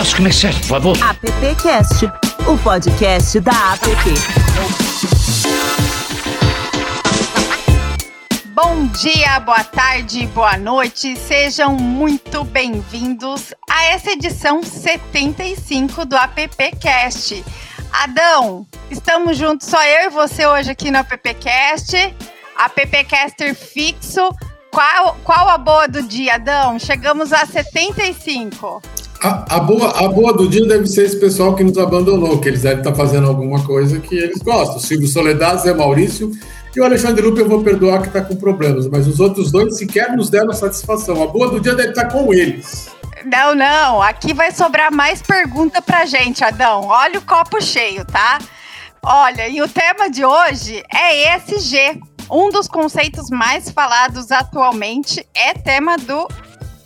Nosso comercial, por favor. AppCast, o podcast da App. Bom dia, boa tarde, boa noite. Sejam muito bem-vindos a essa edição 75 do AppCast. Adão, estamos juntos, só eu e você hoje aqui no AppCast. AppCaster fixo. Qual, qual a boa do dia, Adão? Chegamos a 75. A, a, boa, a boa do dia deve ser esse pessoal que nos abandonou, que eles devem estar fazendo alguma coisa que eles gostam. Silvio Soledade, Zé Maurício e o Alexandre Lupe eu vou perdoar que está com problemas, mas os outros dois sequer nos deram satisfação. A boa do dia deve estar com eles. Não, não. Aqui vai sobrar mais pergunta pra gente, Adão. Olha o copo cheio, tá? Olha, e o tema de hoje é ESG. Um dos conceitos mais falados atualmente é tema do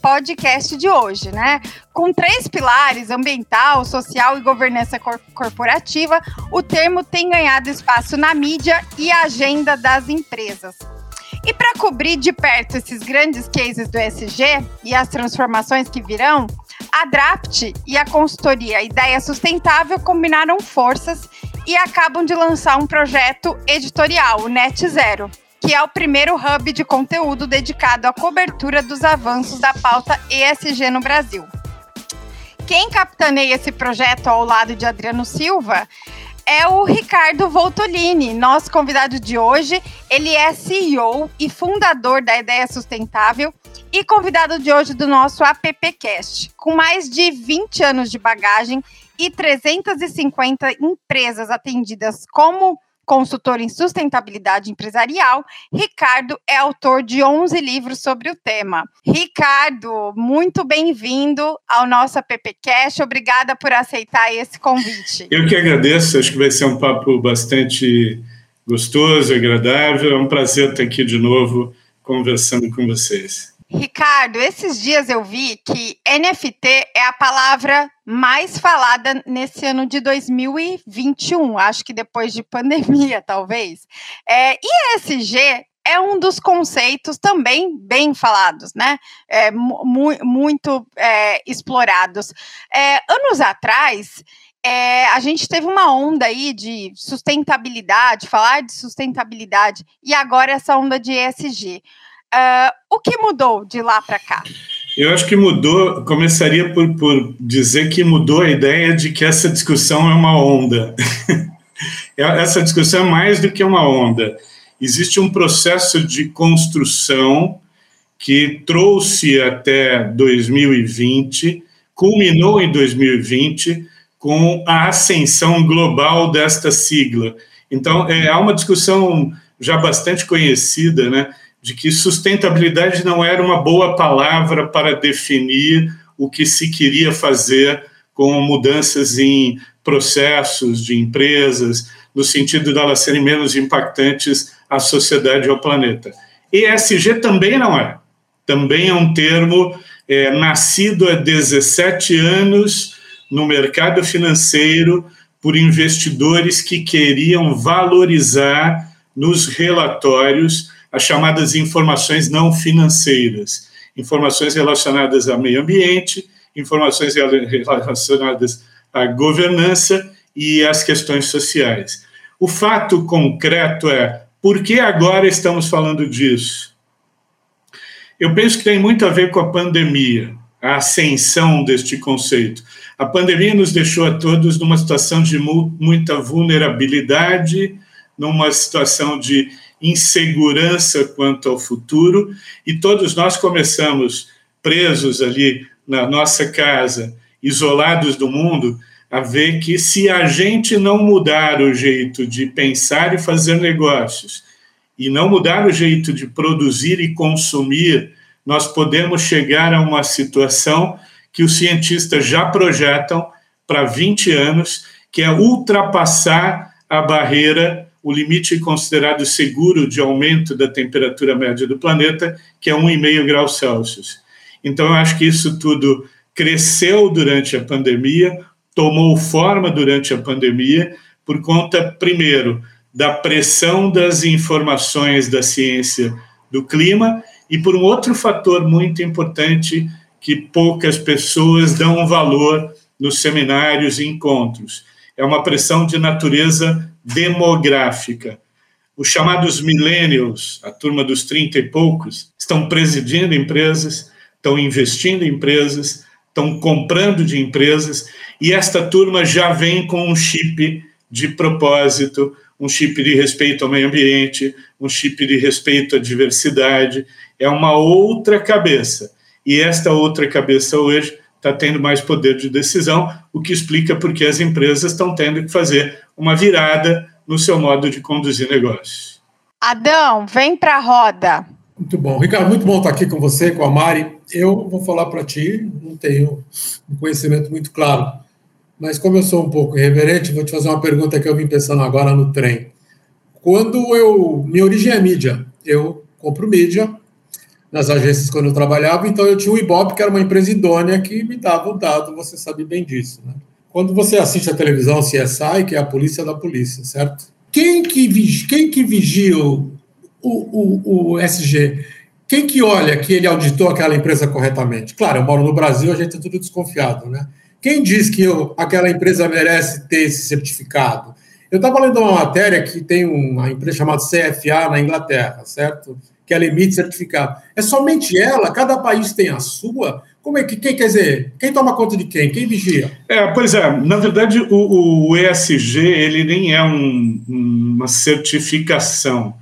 podcast de hoje, né? Com três pilares, ambiental, social e governança cor corporativa, o termo tem ganhado espaço na mídia e agenda das empresas. E para cobrir de perto esses grandes cases do SG e as transformações que virão, a Draft e a consultoria Ideia Sustentável combinaram forças e acabam de lançar um projeto editorial, o Net Zero, que é o primeiro hub de conteúdo dedicado à cobertura dos avanços da pauta ESG no Brasil. Quem capitaneia esse projeto ao lado de Adriano Silva é o Ricardo Voltolini, nosso convidado de hoje. Ele é CEO e fundador da Ideia Sustentável e convidado de hoje do nosso AppCast. Com mais de 20 anos de bagagem e 350 empresas atendidas como consultor em sustentabilidade empresarial, Ricardo é autor de 11 livros sobre o tema. Ricardo, muito bem-vindo ao nosso AppCast. Obrigada por aceitar esse convite. Eu que agradeço, acho que vai ser um papo bastante gostoso, agradável. É um prazer estar aqui de novo conversando com vocês. Ricardo, esses dias eu vi que NFT é a palavra mais falada nesse ano de 2021, acho que depois de pandemia, talvez. É, ESG é um dos conceitos também bem falados, né? É, mu muito é, explorados. É, anos atrás, é, a gente teve uma onda aí de sustentabilidade, falar de sustentabilidade, e agora essa onda de ESG. Uh, o que mudou de lá para cá? Eu acho que mudou, começaria por, por dizer que mudou a ideia de que essa discussão é uma onda. É, essa discussão é mais do que uma onda. Existe um processo de construção que trouxe até 2020, culminou em 2020 com a ascensão global desta sigla. Então, é uma discussão já bastante conhecida, né? De que sustentabilidade não era uma boa palavra para definir o que se queria fazer com mudanças em processos de empresas, no sentido de elas serem menos impactantes à sociedade e ao planeta. ESG também não é. Também é um termo é, nascido há 17 anos no mercado financeiro por investidores que queriam valorizar nos relatórios as chamadas informações não financeiras, informações relacionadas ao meio ambiente, informações relacionadas à governança e às questões sociais. O fato concreto é por que agora estamos falando disso? Eu penso que tem muito a ver com a pandemia, a ascensão deste conceito. A pandemia nos deixou a todos numa situação de muita vulnerabilidade, numa situação de insegurança quanto ao futuro, e todos nós começamos presos ali na nossa casa, isolados do mundo, a ver que se a gente não mudar o jeito de pensar e fazer negócios, e não mudar o jeito de produzir e consumir, nós podemos chegar a uma situação que os cientistas já projetam para 20 anos, que é ultrapassar a barreira o limite considerado seguro de aumento da temperatura média do planeta, que é 1,5 graus Celsius. Então, eu acho que isso tudo cresceu durante a pandemia, tomou forma durante a pandemia, por conta, primeiro, da pressão das informações da ciência do clima e por um outro fator muito importante que poucas pessoas dão valor nos seminários e encontros. É uma pressão de natureza demográfica. Os chamados millennials, a turma dos 30 e poucos, estão presidindo empresas, estão investindo em empresas, estão comprando de empresas, e esta turma já vem com um chip de propósito, um chip de respeito ao meio ambiente, um chip de respeito à diversidade. É uma outra cabeça. E esta outra cabeça hoje está tendo mais poder de decisão, o que explica porque as empresas estão tendo que fazer uma virada no seu modo de conduzir negócios. Adão, vem para a roda. Muito bom. Ricardo, muito bom estar aqui com você, com a Mari. Eu vou falar para ti, não tenho um conhecimento muito claro, mas como eu sou um pouco irreverente, vou te fazer uma pergunta que eu vim pensando agora no trem. Quando eu. Minha origem é mídia, eu compro mídia nas agências quando eu trabalhava, então eu tinha o Ibope, que era uma empresa idônea que me dava o dado, você sabe bem disso. Né? Quando você assiste a televisão CSI, que é a polícia da polícia, certo? Quem que, quem que vigia o, o, o, SG? Quem que olha que ele auditou aquela empresa corretamente? Claro, eu moro no Brasil, a gente é tudo desconfiado, né? Quem diz que eu, aquela empresa merece ter esse certificado? Eu estava lendo uma matéria que tem uma empresa chamada CFA na Inglaterra, certo? Que ela emite certificado. É somente ela? Cada país tem a sua? Como é que, quem quer dizer, quem toma conta de quem? Quem vigia? É, pois é, na verdade o, o ESG, ele nem é um, uma certificação,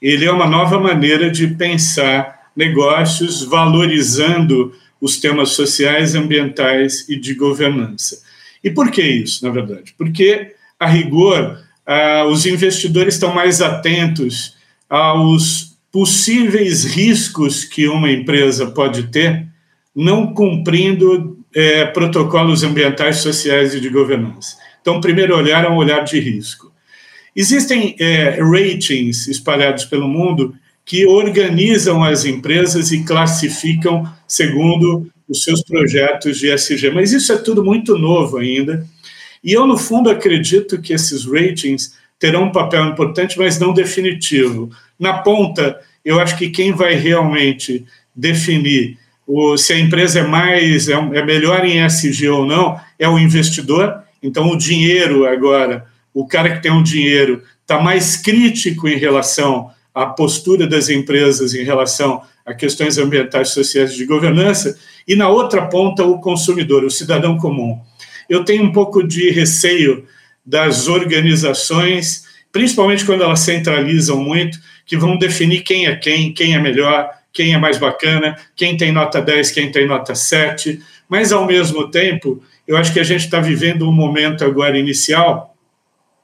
ele é uma nova maneira de pensar negócios valorizando os temas sociais, ambientais e de governança. E por que isso, na verdade? Porque, a rigor, ah, os investidores estão mais atentos aos possíveis riscos que uma empresa pode ter não cumprindo é, protocolos ambientais, sociais e de governança. Então, o primeiro olhar é um olhar de risco. Existem é, ratings espalhados pelo mundo que organizam as empresas e classificam segundo os seus projetos de ESG, mas isso é tudo muito novo ainda. E eu, no fundo, acredito que esses ratings terão um papel importante, mas não definitivo. Na ponta, eu acho que quem vai realmente definir o, se a empresa é mais é, é melhor em SG ou não, é o investidor. Então, o dinheiro agora, o cara que tem um dinheiro está mais crítico em relação à postura das empresas em relação a questões ambientais, sociais de governança, e na outra ponta, o consumidor, o cidadão comum. Eu tenho um pouco de receio das organizações, principalmente quando elas centralizam muito, que vão definir quem é quem, quem é melhor, quem é mais bacana, quem tem nota 10, quem tem nota 7, mas ao mesmo tempo, eu acho que a gente está vivendo um momento agora inicial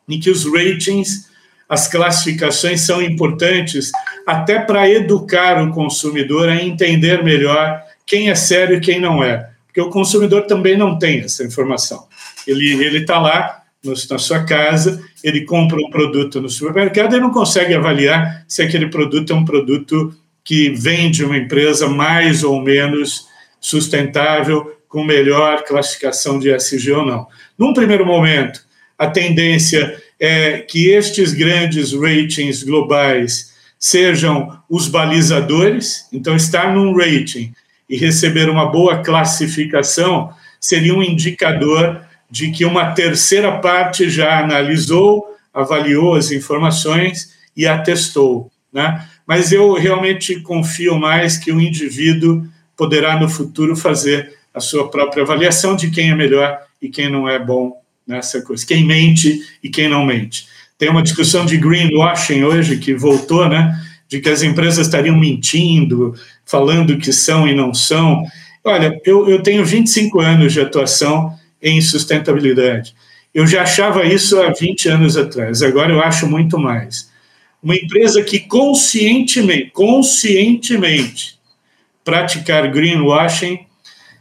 em que os ratings, as classificações são importantes até para educar o consumidor a entender melhor quem é sério e quem não é, porque o consumidor também não tem essa informação. Ele ele está lá no, na sua casa, ele compra um produto no supermercado e não consegue avaliar se aquele produto é um produto que vem de uma empresa mais ou menos sustentável, com melhor classificação de SG ou não. Num primeiro momento, a tendência é que estes grandes ratings globais sejam os balizadores, então estar num rating e receber uma boa classificação seria um indicador de que uma terceira parte já analisou, avaliou as informações e atestou. Né? mas eu realmente confio mais que o indivíduo poderá no futuro fazer a sua própria avaliação de quem é melhor e quem não é bom nessa coisa, quem mente e quem não mente. Tem uma discussão de greenwashing hoje que voltou, né? De que as empresas estariam mentindo, falando que são e não são. Olha, eu, eu tenho 25 anos de atuação em sustentabilidade. Eu já achava isso há 20 anos atrás, agora eu acho muito mais uma empresa que conscientemente, conscientemente praticar greenwashing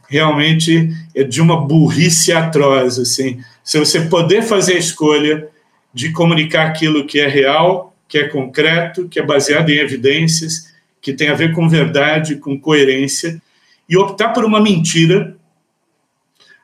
realmente é de uma burrice atroz, assim. Se você poder fazer a escolha de comunicar aquilo que é real, que é concreto, que é baseado em evidências, que tem a ver com verdade, com coerência, e optar por uma mentira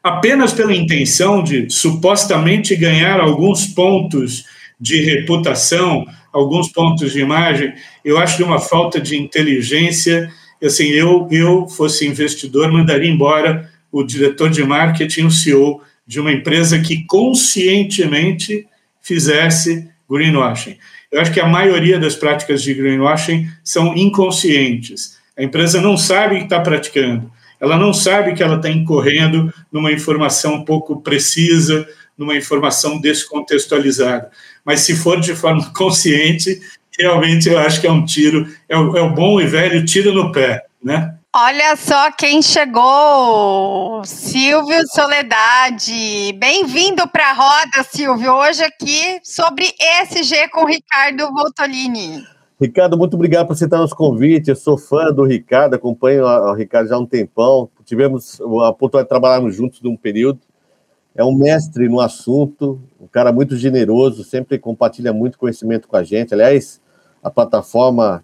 apenas pela intenção de supostamente ganhar alguns pontos de reputação, alguns pontos de imagem, eu acho de uma falta de inteligência. Assim, eu, eu fosse investidor, mandaria embora o diretor de marketing, o CEO de uma empresa que conscientemente fizesse greenwashing. Eu acho que a maioria das práticas de greenwashing são inconscientes. A empresa não sabe que está praticando, ela não sabe que ela está incorrendo numa informação pouco precisa, numa informação descontextualizada. Mas se for de forma consciente, realmente eu acho que é um tiro, é o, é o bom e velho tiro no pé, né? Olha só quem chegou, Silvio Soledade. Bem-vindo para a roda, Silvio. Hoje aqui sobre ESG com Ricardo Voltolini. Ricardo, muito obrigado por aceitar nosso convite. Eu sou fã do Ricardo, acompanho o Ricardo já há um tempão. Tivemos a oportunidade de trabalharmos juntos num período. É um mestre no assunto, um cara muito generoso, sempre compartilha muito conhecimento com a gente. Aliás, a plataforma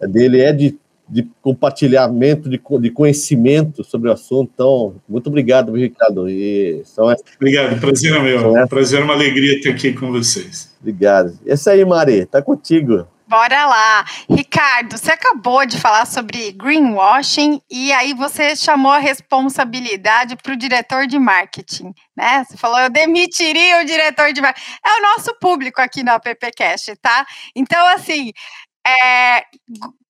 dele é de de compartilhamento de, de conhecimento sobre o assunto. Então, muito obrigado, Ricardo. E são essas... Obrigado, prazer é meu. Essas... Prazer, é uma alegria estar aqui com vocês. Obrigado. Esse aí, Mari, tá contigo. Bora lá. Ricardo, você acabou de falar sobre greenwashing e aí você chamou a responsabilidade para o diretor de marketing, né? Você falou, eu demitiria o diretor de marketing. É o nosso público aqui na PPCast, tá? Então, assim, é,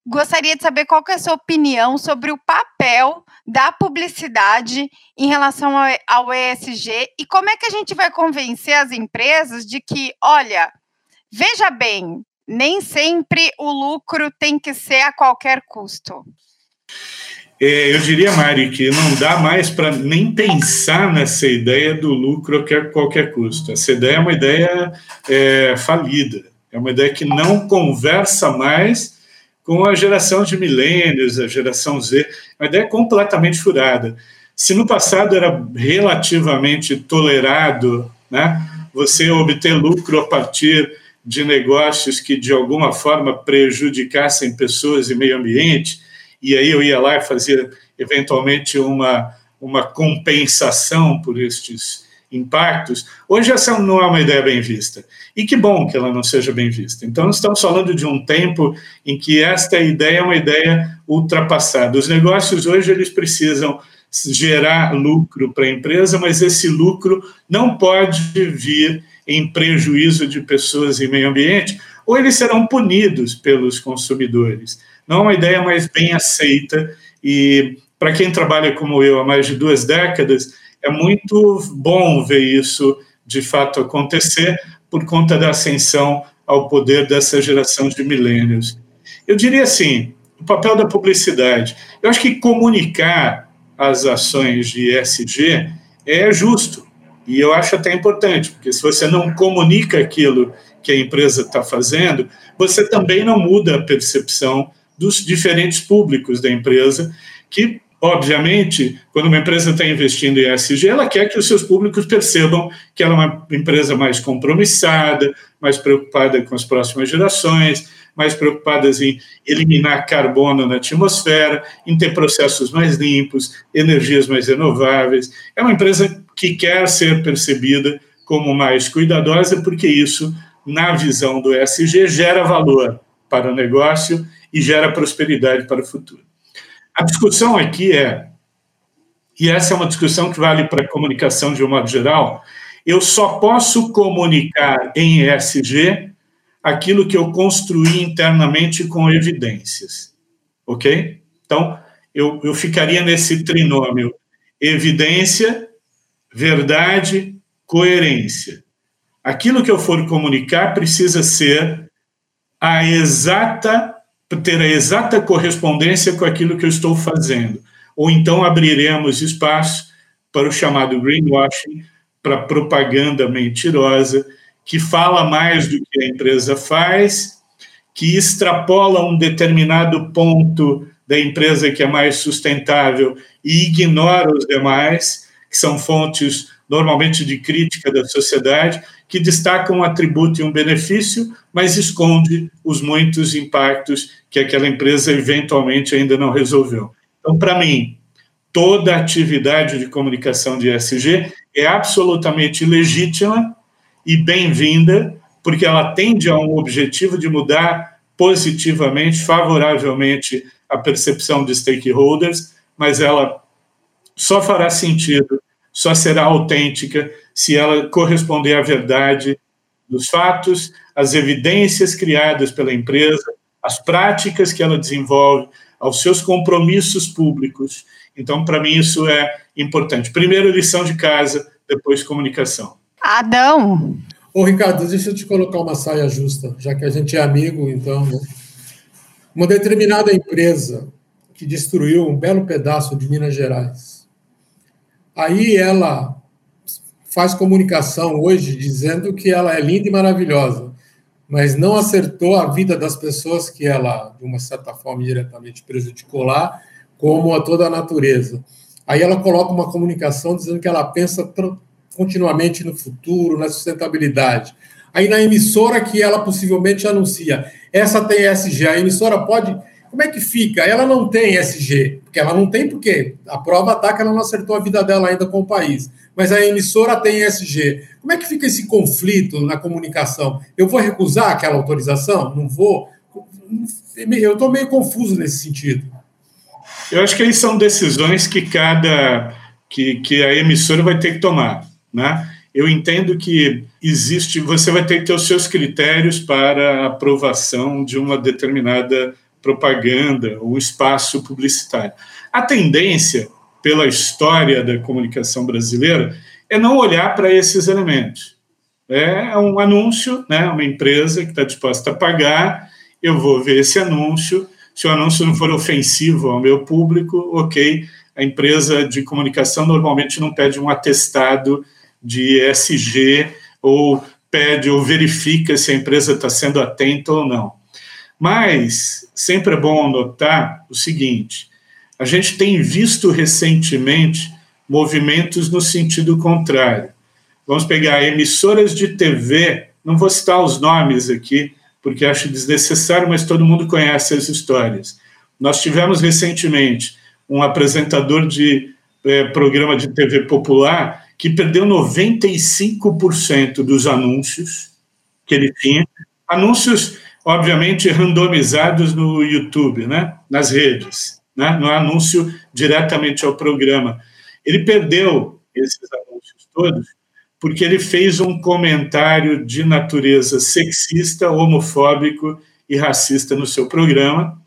gostaria de saber qual é a sua opinião sobre o papel da publicidade em relação ao ESG e como é que a gente vai convencer as empresas de que, olha, veja bem, nem sempre o lucro tem que ser a qualquer custo. É, eu diria, Mari, que não dá mais para nem pensar nessa ideia do lucro a qualquer custo. Essa ideia é uma ideia é, falida, é uma ideia que não conversa mais com a geração de milênios, a geração Z, uma ideia completamente furada. Se no passado era relativamente tolerado né, você obter lucro a partir de negócios que de alguma forma prejudicassem pessoas e meio ambiente, e aí eu ia lá e fazia eventualmente uma, uma compensação por estes impactos, hoje essa não é uma ideia bem vista. E que bom que ela não seja bem vista. Então, estamos falando de um tempo em que esta ideia é uma ideia ultrapassada. Os negócios hoje eles precisam gerar lucro para a empresa, mas esse lucro não pode vir em prejuízo de pessoas e meio ambiente, ou eles serão punidos pelos consumidores. Não é uma ideia mais bem aceita e para quem trabalha como eu há mais de duas décadas, é muito bom ver isso de fato acontecer por conta da ascensão ao poder dessa geração de milênios. Eu diria assim, o papel da publicidade. Eu acho que comunicar as ações de ESG é justo e eu acho até importante, porque se você não comunica aquilo que a empresa está fazendo, você também não muda a percepção dos diferentes públicos da empresa que Obviamente, quando uma empresa está investindo em ESG, ela quer que os seus públicos percebam que ela é uma empresa mais compromissada, mais preocupada com as próximas gerações, mais preocupada em eliminar carbono na atmosfera, em ter processos mais limpos, energias mais renováveis. É uma empresa que quer ser percebida como mais cuidadosa, porque isso, na visão do ESG, gera valor para o negócio e gera prosperidade para o futuro. A discussão aqui é, e essa é uma discussão que vale para a comunicação de um modo geral, eu só posso comunicar em ESG aquilo que eu construí internamente com evidências. Ok? Então, eu, eu ficaria nesse trinômio: evidência, verdade, coerência. Aquilo que eu for comunicar precisa ser a exata ter a exata correspondência com aquilo que eu estou fazendo. Ou então abriremos espaço para o chamado greenwashing, para propaganda mentirosa, que fala mais do que a empresa faz, que extrapola um determinado ponto da empresa que é mais sustentável e ignora os demais, que são fontes normalmente de crítica da sociedade, que destaca um atributo e um benefício, mas esconde os muitos impactos que aquela empresa eventualmente ainda não resolveu. Então, para mim, toda atividade de comunicação de ESG é absolutamente legítima e bem-vinda, porque ela tende a um objetivo de mudar positivamente, favoravelmente a percepção de stakeholders, mas ela só fará sentido, só será autêntica se ela corresponder à verdade dos fatos, às evidências criadas pela empresa, às práticas que ela desenvolve, aos seus compromissos públicos. Então, para mim, isso é importante. Primeiro, lição de casa, depois, comunicação. Adão. Ô, Ricardo, deixa eu te colocar uma saia justa, já que a gente é amigo, então. Né? Uma determinada empresa que destruiu um belo pedaço de Minas Gerais. Aí ela faz comunicação hoje dizendo que ela é linda e maravilhosa, mas não acertou a vida das pessoas que ela, de uma certa forma, diretamente prejudicou lá, como a toda a natureza. Aí ela coloca uma comunicação dizendo que ela pensa continuamente no futuro, na sustentabilidade. Aí na emissora que ela possivelmente anuncia, essa tem SG, a emissora pode. Como é que fica? Ela não tem SG, porque ela não tem porque a prova está que ela não acertou a vida dela ainda com o país. Mas a emissora tem SG. Como é que fica esse conflito na comunicação? Eu vou recusar aquela autorização? Não vou? Eu estou meio confuso nesse sentido. Eu acho que aí são decisões que cada que, que a emissora vai ter que tomar, né? Eu entendo que existe, você vai ter que ter os seus critérios para aprovação de uma determinada propaganda ou espaço publicitário. A tendência, pela história da comunicação brasileira, é não olhar para esses elementos. É um anúncio, né, uma empresa que está disposta a pagar, eu vou ver esse anúncio, se o anúncio não for ofensivo ao meu público, ok, a empresa de comunicação normalmente não pede um atestado de ESG ou pede ou verifica se a empresa está sendo atenta ou não. Mas sempre é bom notar o seguinte: a gente tem visto recentemente movimentos no sentido contrário. Vamos pegar emissoras de TV, não vou citar os nomes aqui, porque acho desnecessário, mas todo mundo conhece as histórias. Nós tivemos recentemente um apresentador de é, programa de TV popular que perdeu 95% dos anúncios que ele tinha, anúncios, obviamente, randomizados no YouTube, né? nas redes, né? no anúncio diretamente ao programa. Ele perdeu esses anúncios todos porque ele fez um comentário de natureza sexista, homofóbico e racista no seu programa,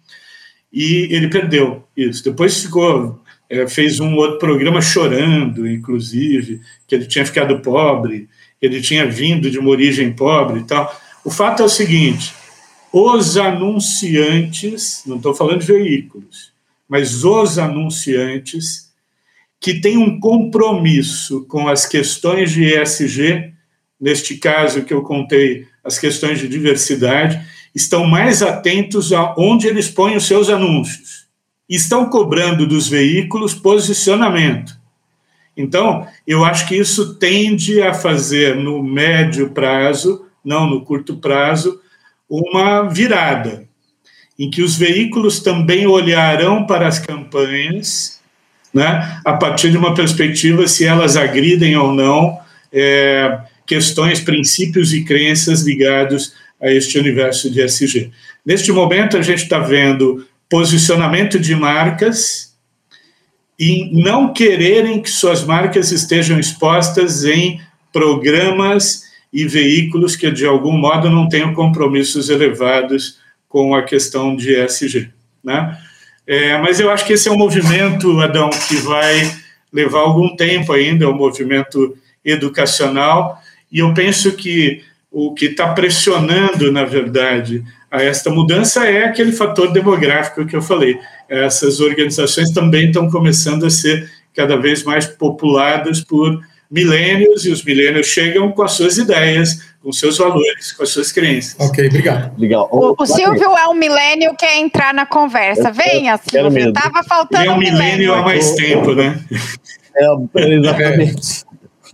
e ele perdeu isso. Depois ficou é, fez um outro programa chorando, inclusive, que ele tinha ficado pobre, ele tinha vindo de uma origem pobre e tal. O fato é o seguinte: os anunciantes, não estou falando de veículos, mas os anunciantes que têm um compromisso com as questões de ESG, neste caso que eu contei, as questões de diversidade, estão mais atentos a onde eles põem os seus anúncios estão cobrando dos veículos posicionamento. Então, eu acho que isso tende a fazer no médio prazo, não no curto prazo, uma virada, em que os veículos também olharão para as campanhas, né, a partir de uma perspectiva se elas agridem ou não é, questões, princípios e crenças ligados a este universo de SG. Neste momento, a gente está vendo posicionamento de marcas e não quererem que suas marcas estejam expostas em programas e veículos que, de algum modo, não tenham compromissos elevados com a questão de ESG. Né? É, mas eu acho que esse é um movimento, Adão, que vai levar algum tempo ainda, é um movimento educacional, e eu penso que o que está pressionando, na verdade, a esta mudança é aquele fator demográfico que eu falei. Essas organizações também estão começando a ser cada vez mais populadas por milênios, e os milênios chegam com as suas ideias, com seus valores, com as suas crenças. Ok, obrigado. Legal. O, o Silvio é um milênio quer entrar na conversa. Venha, Silvio. Estava faltando Ele é um milênio há mais tempo, né? É, exatamente.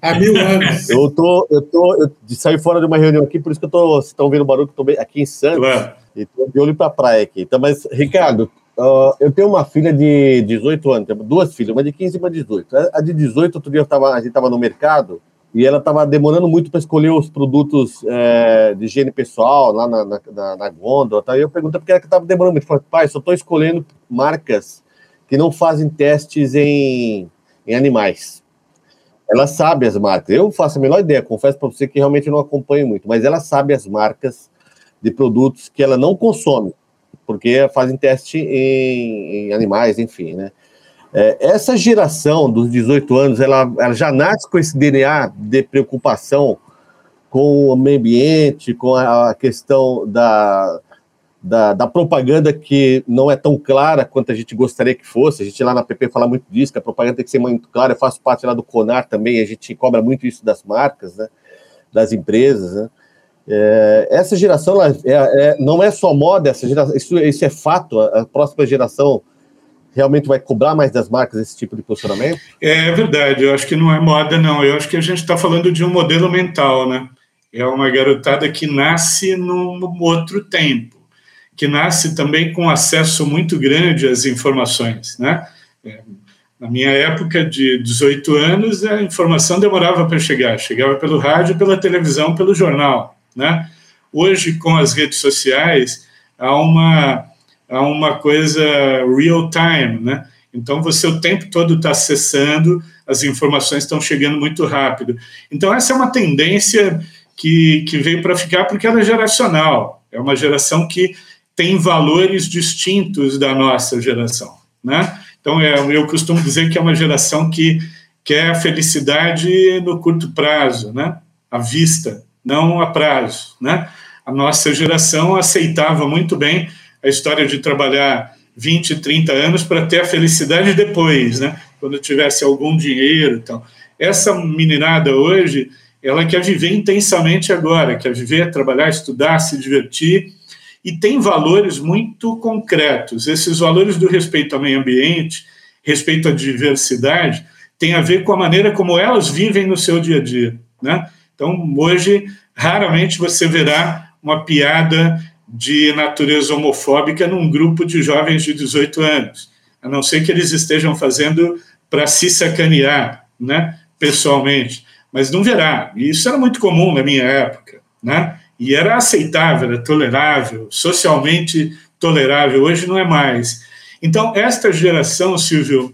Há mil anos. Eu tô, eu tô, eu saí fora de uma reunião aqui, por isso que eu tô, vocês estão vendo o barulho que eu tô aqui em Santos. Claro. E tô de olho pra praia aqui. Então, mas, Ricardo, uh, eu tenho uma filha de 18 anos, duas filhas, uma de 15 e uma de 18. A de 18, outro dia tava, a gente tava no mercado e ela estava demorando muito para escolher os produtos é, de higiene pessoal lá na, na, na, na gôndola. Tá? E eu perguntei porque ela estava demorando muito. Eu falei, pai, só estou escolhendo marcas que não fazem testes em em animais. Ela sabe as marcas. Eu faço a menor ideia, confesso para você que realmente não acompanho muito, mas ela sabe as marcas de produtos que ela não consome, porque fazem teste em, em animais, enfim, né? É, essa geração dos 18 anos, ela, ela já nasce com esse DNA de preocupação com o meio ambiente, com a questão da, da, da, propaganda que não é tão clara quanto a gente gostaria que fosse. A gente lá na PP fala muito disso, que a propaganda tem que ser muito clara. Eu faço parte lá do CONAR também, a gente cobra muito isso das marcas, né, das empresas. Né. É, essa geração é, é, não é só moda, essa geração, isso, isso é fato. A, a próxima geração realmente vai cobrar mais das marcas esse tipo de posicionamento? É verdade, eu acho que não é moda, não. Eu acho que a gente está falando de um modelo mental, né? É uma garotada que nasce num outro tempo que nasce também com acesso muito grande às informações, né? É, na minha época de 18 anos, a informação demorava para chegar, chegava pelo rádio, pela televisão, pelo jornal, né? Hoje, com as redes sociais, há uma, há uma coisa real time, né? Então, você o tempo todo está acessando, as informações estão chegando muito rápido. Então, essa é uma tendência que, que veio para ficar porque ela é geracional. É uma geração que tem valores distintos da nossa geração, né? Então, é, eu costumo dizer que é uma geração que quer a felicidade no curto prazo, né? À vista, não a prazo, né? A nossa geração aceitava muito bem a história de trabalhar 20, 30 anos para ter a felicidade depois, né? Quando tivesse algum dinheiro, então. Essa meninada hoje, ela quer viver intensamente agora, quer viver, trabalhar, estudar, se divertir e tem valores muito concretos. Esses valores do respeito ao meio ambiente, respeito à diversidade, tem a ver com a maneira como elas vivem no seu dia a dia. Né? Então, hoje, raramente você verá uma piada de natureza homofóbica num grupo de jovens de 18 anos, a não ser que eles estejam fazendo para se sacanear, né, pessoalmente. Mas não verá. E isso era muito comum na minha época, né? e era aceitável, era tolerável, socialmente tolerável, hoje não é mais. Então, esta geração, Silvio,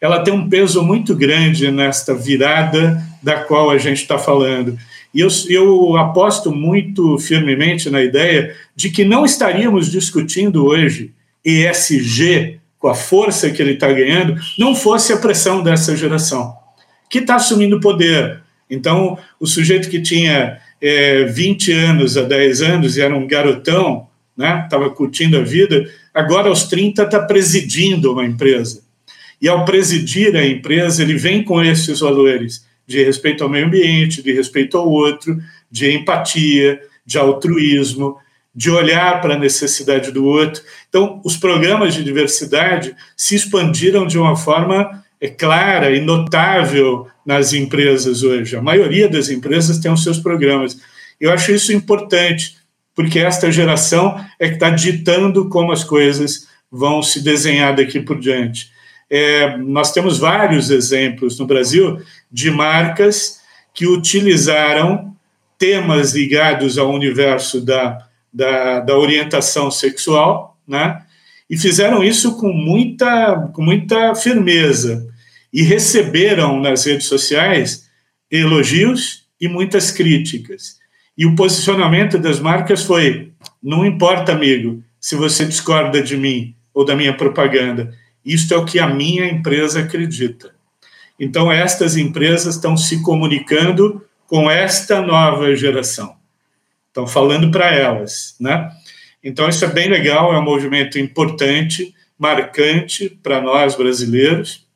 ela tem um peso muito grande nesta virada da qual a gente está falando. E eu, eu aposto muito firmemente na ideia de que não estaríamos discutindo hoje ESG com a força que ele está ganhando, não fosse a pressão dessa geração, que está assumindo poder. Então, o sujeito que tinha é, 20 anos a 10 anos e era um garotão, estava né, curtindo a vida, agora aos 30 está presidindo uma empresa. E ao presidir a empresa, ele vem com esses valores de respeito ao meio ambiente, de respeito ao outro, de empatia, de altruísmo, de olhar para a necessidade do outro. Então, os programas de diversidade se expandiram de uma forma é clara e notável nas empresas hoje. A maioria das empresas tem os seus programas. Eu acho isso importante, porque esta geração é que está ditando como as coisas vão se desenhar daqui por diante. É, nós temos vários exemplos no Brasil de marcas que utilizaram temas ligados ao universo da, da, da orientação sexual, né? e fizeram isso com muita, com muita firmeza e receberam nas redes sociais elogios e muitas críticas. E o posicionamento das marcas foi: não importa, amigo, se você discorda de mim ou da minha propaganda, isto é o que a minha empresa acredita. Então, estas empresas estão se comunicando com esta nova geração, estão falando para elas, né? Então, isso é bem legal, é um movimento importante, marcante para nós brasileiros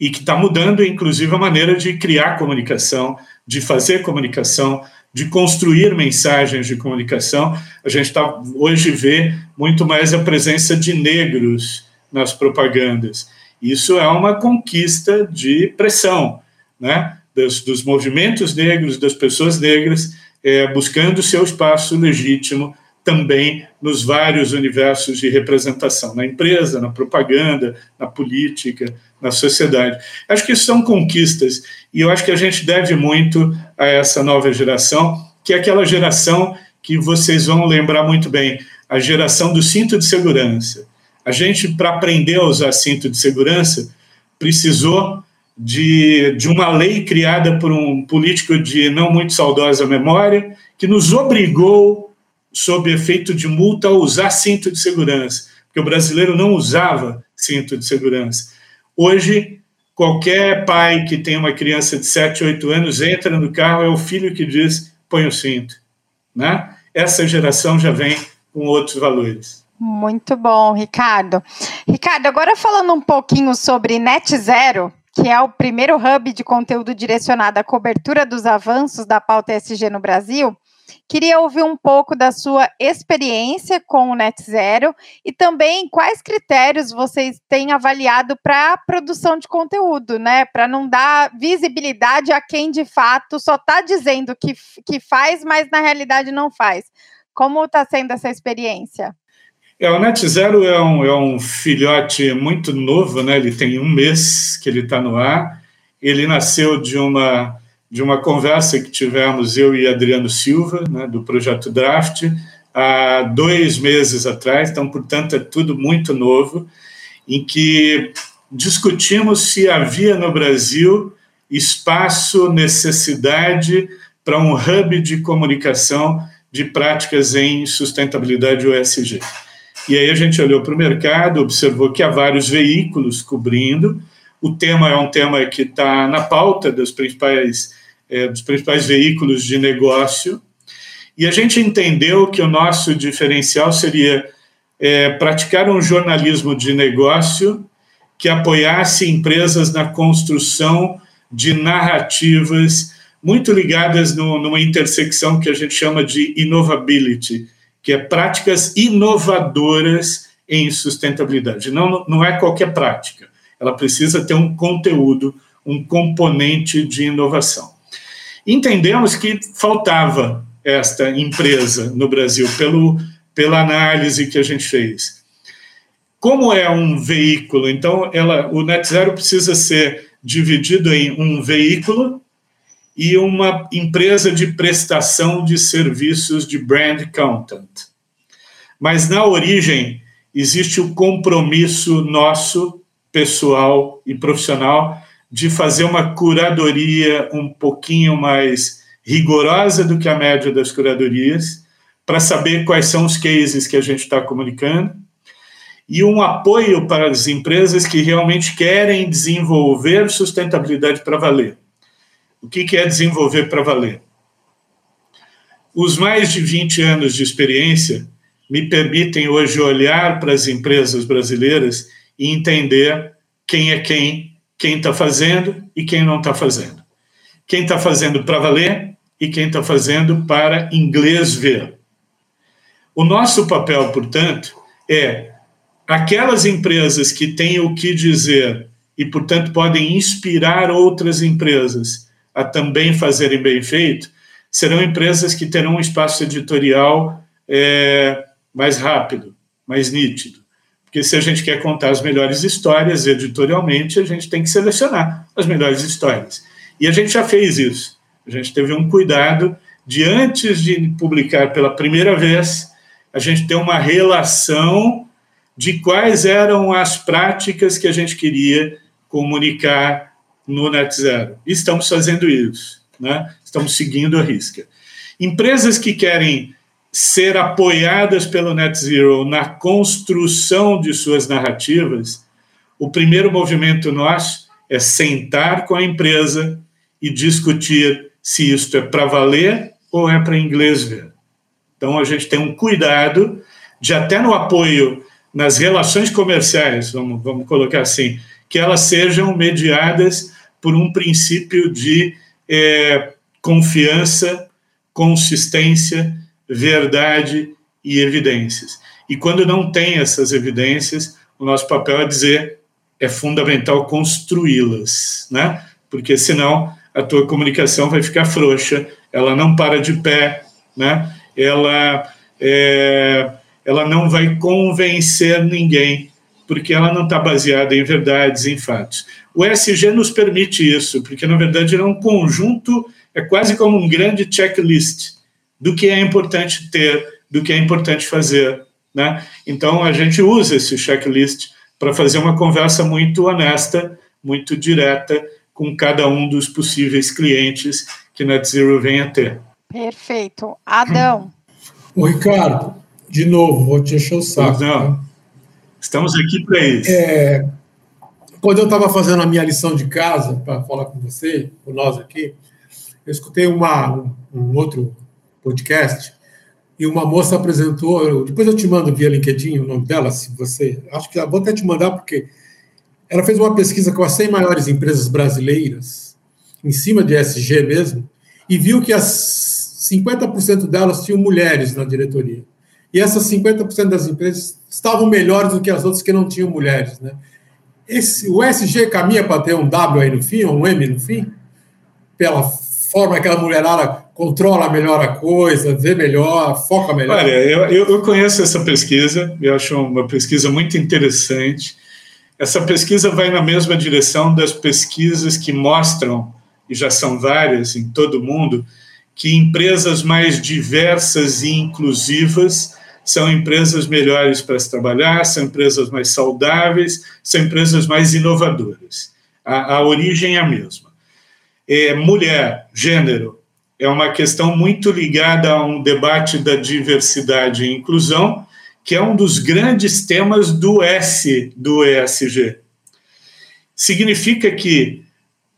e que está mudando, inclusive, a maneira de criar comunicação, de fazer comunicação, de construir mensagens de comunicação. A gente está hoje vê muito mais a presença de negros nas propagandas. Isso é uma conquista de pressão, né? Dos, dos movimentos negros, das pessoas negras, é, buscando seu espaço legítimo também nos vários universos de representação, na empresa, na propaganda, na política, na sociedade. Acho que são conquistas, e eu acho que a gente deve muito a essa nova geração, que é aquela geração que vocês vão lembrar muito bem, a geração do cinto de segurança. A gente, para aprender a usar cinto de segurança, precisou de, de uma lei criada por um político de não muito saudosa memória, que nos obrigou, sob efeito de multa, a usar cinto de segurança, porque o brasileiro não usava cinto de segurança. Hoje, qualquer pai que tem uma criança de 7, 8 anos entra no carro, é o filho que diz: põe o cinto. Né? Essa geração já vem com outros valores. Muito bom, Ricardo. Ricardo, agora falando um pouquinho sobre Net Zero, que é o primeiro hub de conteúdo direcionado à cobertura dos avanços da pauta ESG no Brasil, queria ouvir um pouco da sua experiência com o Net Zero e também quais critérios vocês têm avaliado para a produção de conteúdo, né? Para não dar visibilidade a quem de fato só está dizendo que, que faz, mas na realidade não faz. Como está sendo essa experiência? É, o Net Zero é um, é um filhote muito novo, né? Ele tem um mês que ele está no ar. Ele nasceu de uma de uma conversa que tivemos eu e Adriano Silva, né, do projeto Draft, há dois meses atrás. Então, portanto, é tudo muito novo, em que discutimos se havia no Brasil espaço, necessidade para um hub de comunicação de práticas em sustentabilidade OSG. E aí a gente olhou para o mercado, observou que há vários veículos cobrindo. O tema é um tema que está na pauta dos principais, é, dos principais veículos de negócio. E a gente entendeu que o nosso diferencial seria é, praticar um jornalismo de negócio que apoiasse empresas na construção de narrativas muito ligadas no, numa intersecção que a gente chama de innovability, que é práticas inovadoras em sustentabilidade. Não, não é qualquer prática, ela precisa ter um conteúdo, um componente de inovação. Entendemos que faltava esta empresa no Brasil, pelo, pela análise que a gente fez. Como é um veículo, então ela, o Net Zero precisa ser dividido em um veículo e uma empresa de prestação de serviços de brand content. Mas na origem existe o compromisso nosso, pessoal e profissional, de fazer uma curadoria um pouquinho mais rigorosa do que a média das curadorias, para saber quais são os cases que a gente está comunicando, e um apoio para as empresas que realmente querem desenvolver sustentabilidade para valer. O que é desenvolver para valer? Os mais de 20 anos de experiência me permitem hoje olhar para as empresas brasileiras e entender quem é quem, quem está fazendo e quem não está fazendo. Quem está fazendo para valer e quem está fazendo para inglês ver. O nosso papel, portanto, é aquelas empresas que têm o que dizer e, portanto, podem inspirar outras empresas a também fazerem bem feito, serão empresas que terão um espaço editorial é, mais rápido, mais nítido. Porque se a gente quer contar as melhores histórias editorialmente, a gente tem que selecionar as melhores histórias. E a gente já fez isso. A gente teve um cuidado de, antes de publicar pela primeira vez, a gente ter uma relação de quais eram as práticas que a gente queria comunicar no Net Zero. Estamos fazendo isso, né? estamos seguindo a risca. Empresas que querem ser apoiadas pelo Net Zero na construção de suas narrativas, o primeiro movimento nosso é sentar com a empresa e discutir se isto é para valer ou é para inglês ver. Então a gente tem um cuidado de até no apoio nas relações comerciais, vamos, vamos colocar assim, que elas sejam mediadas por um princípio de é, confiança, consistência, verdade e evidências. E quando não tem essas evidências, o nosso papel é dizer é fundamental construí-las, né? Porque senão a tua comunicação vai ficar frouxa, ela não para de pé, né? Ela é, ela não vai convencer ninguém porque ela não está baseada em verdades, em fatos. O ESG nos permite isso, porque na verdade é um conjunto, é quase como um grande checklist do que é importante ter, do que é importante fazer. Né? Então a gente usa esse checklist para fazer uma conversa muito honesta muito direta com cada um dos possíveis clientes que Net Zero venha a ter. Perfeito. Adão. O Ricardo, de novo, vou te encher o saco. Não. Tá? Estamos aqui para isso. É, quando eu estava fazendo a minha lição de casa, para falar com você, com nós aqui, eu escutei uma, um, um outro podcast e uma moça apresentou. Depois eu te mando via LinkedIn o nome dela, se você. Acho que vou até te mandar, porque ela fez uma pesquisa com as 100 maiores empresas brasileiras, em cima de SG mesmo, e viu que as 50% delas tinham mulheres na diretoria. E essas 50% das empresas estavam melhores do que as outras que não tinham mulheres. Né? Esse, o SG caminha para ter um W aí no fim, ou um M no fim? Pela forma que a mulherada controla melhor a coisa, vê melhor, foca melhor? Olha, eu, eu conheço essa pesquisa, eu acho uma pesquisa muito interessante. Essa pesquisa vai na mesma direção das pesquisas que mostram, e já são várias em todo o mundo, que empresas mais diversas e inclusivas são empresas melhores para se trabalhar, são empresas mais saudáveis, são empresas mais inovadoras. A, a origem é a mesma. É, mulher, gênero, é uma questão muito ligada a um debate da diversidade e inclusão, que é um dos grandes temas do S do ESG. Significa que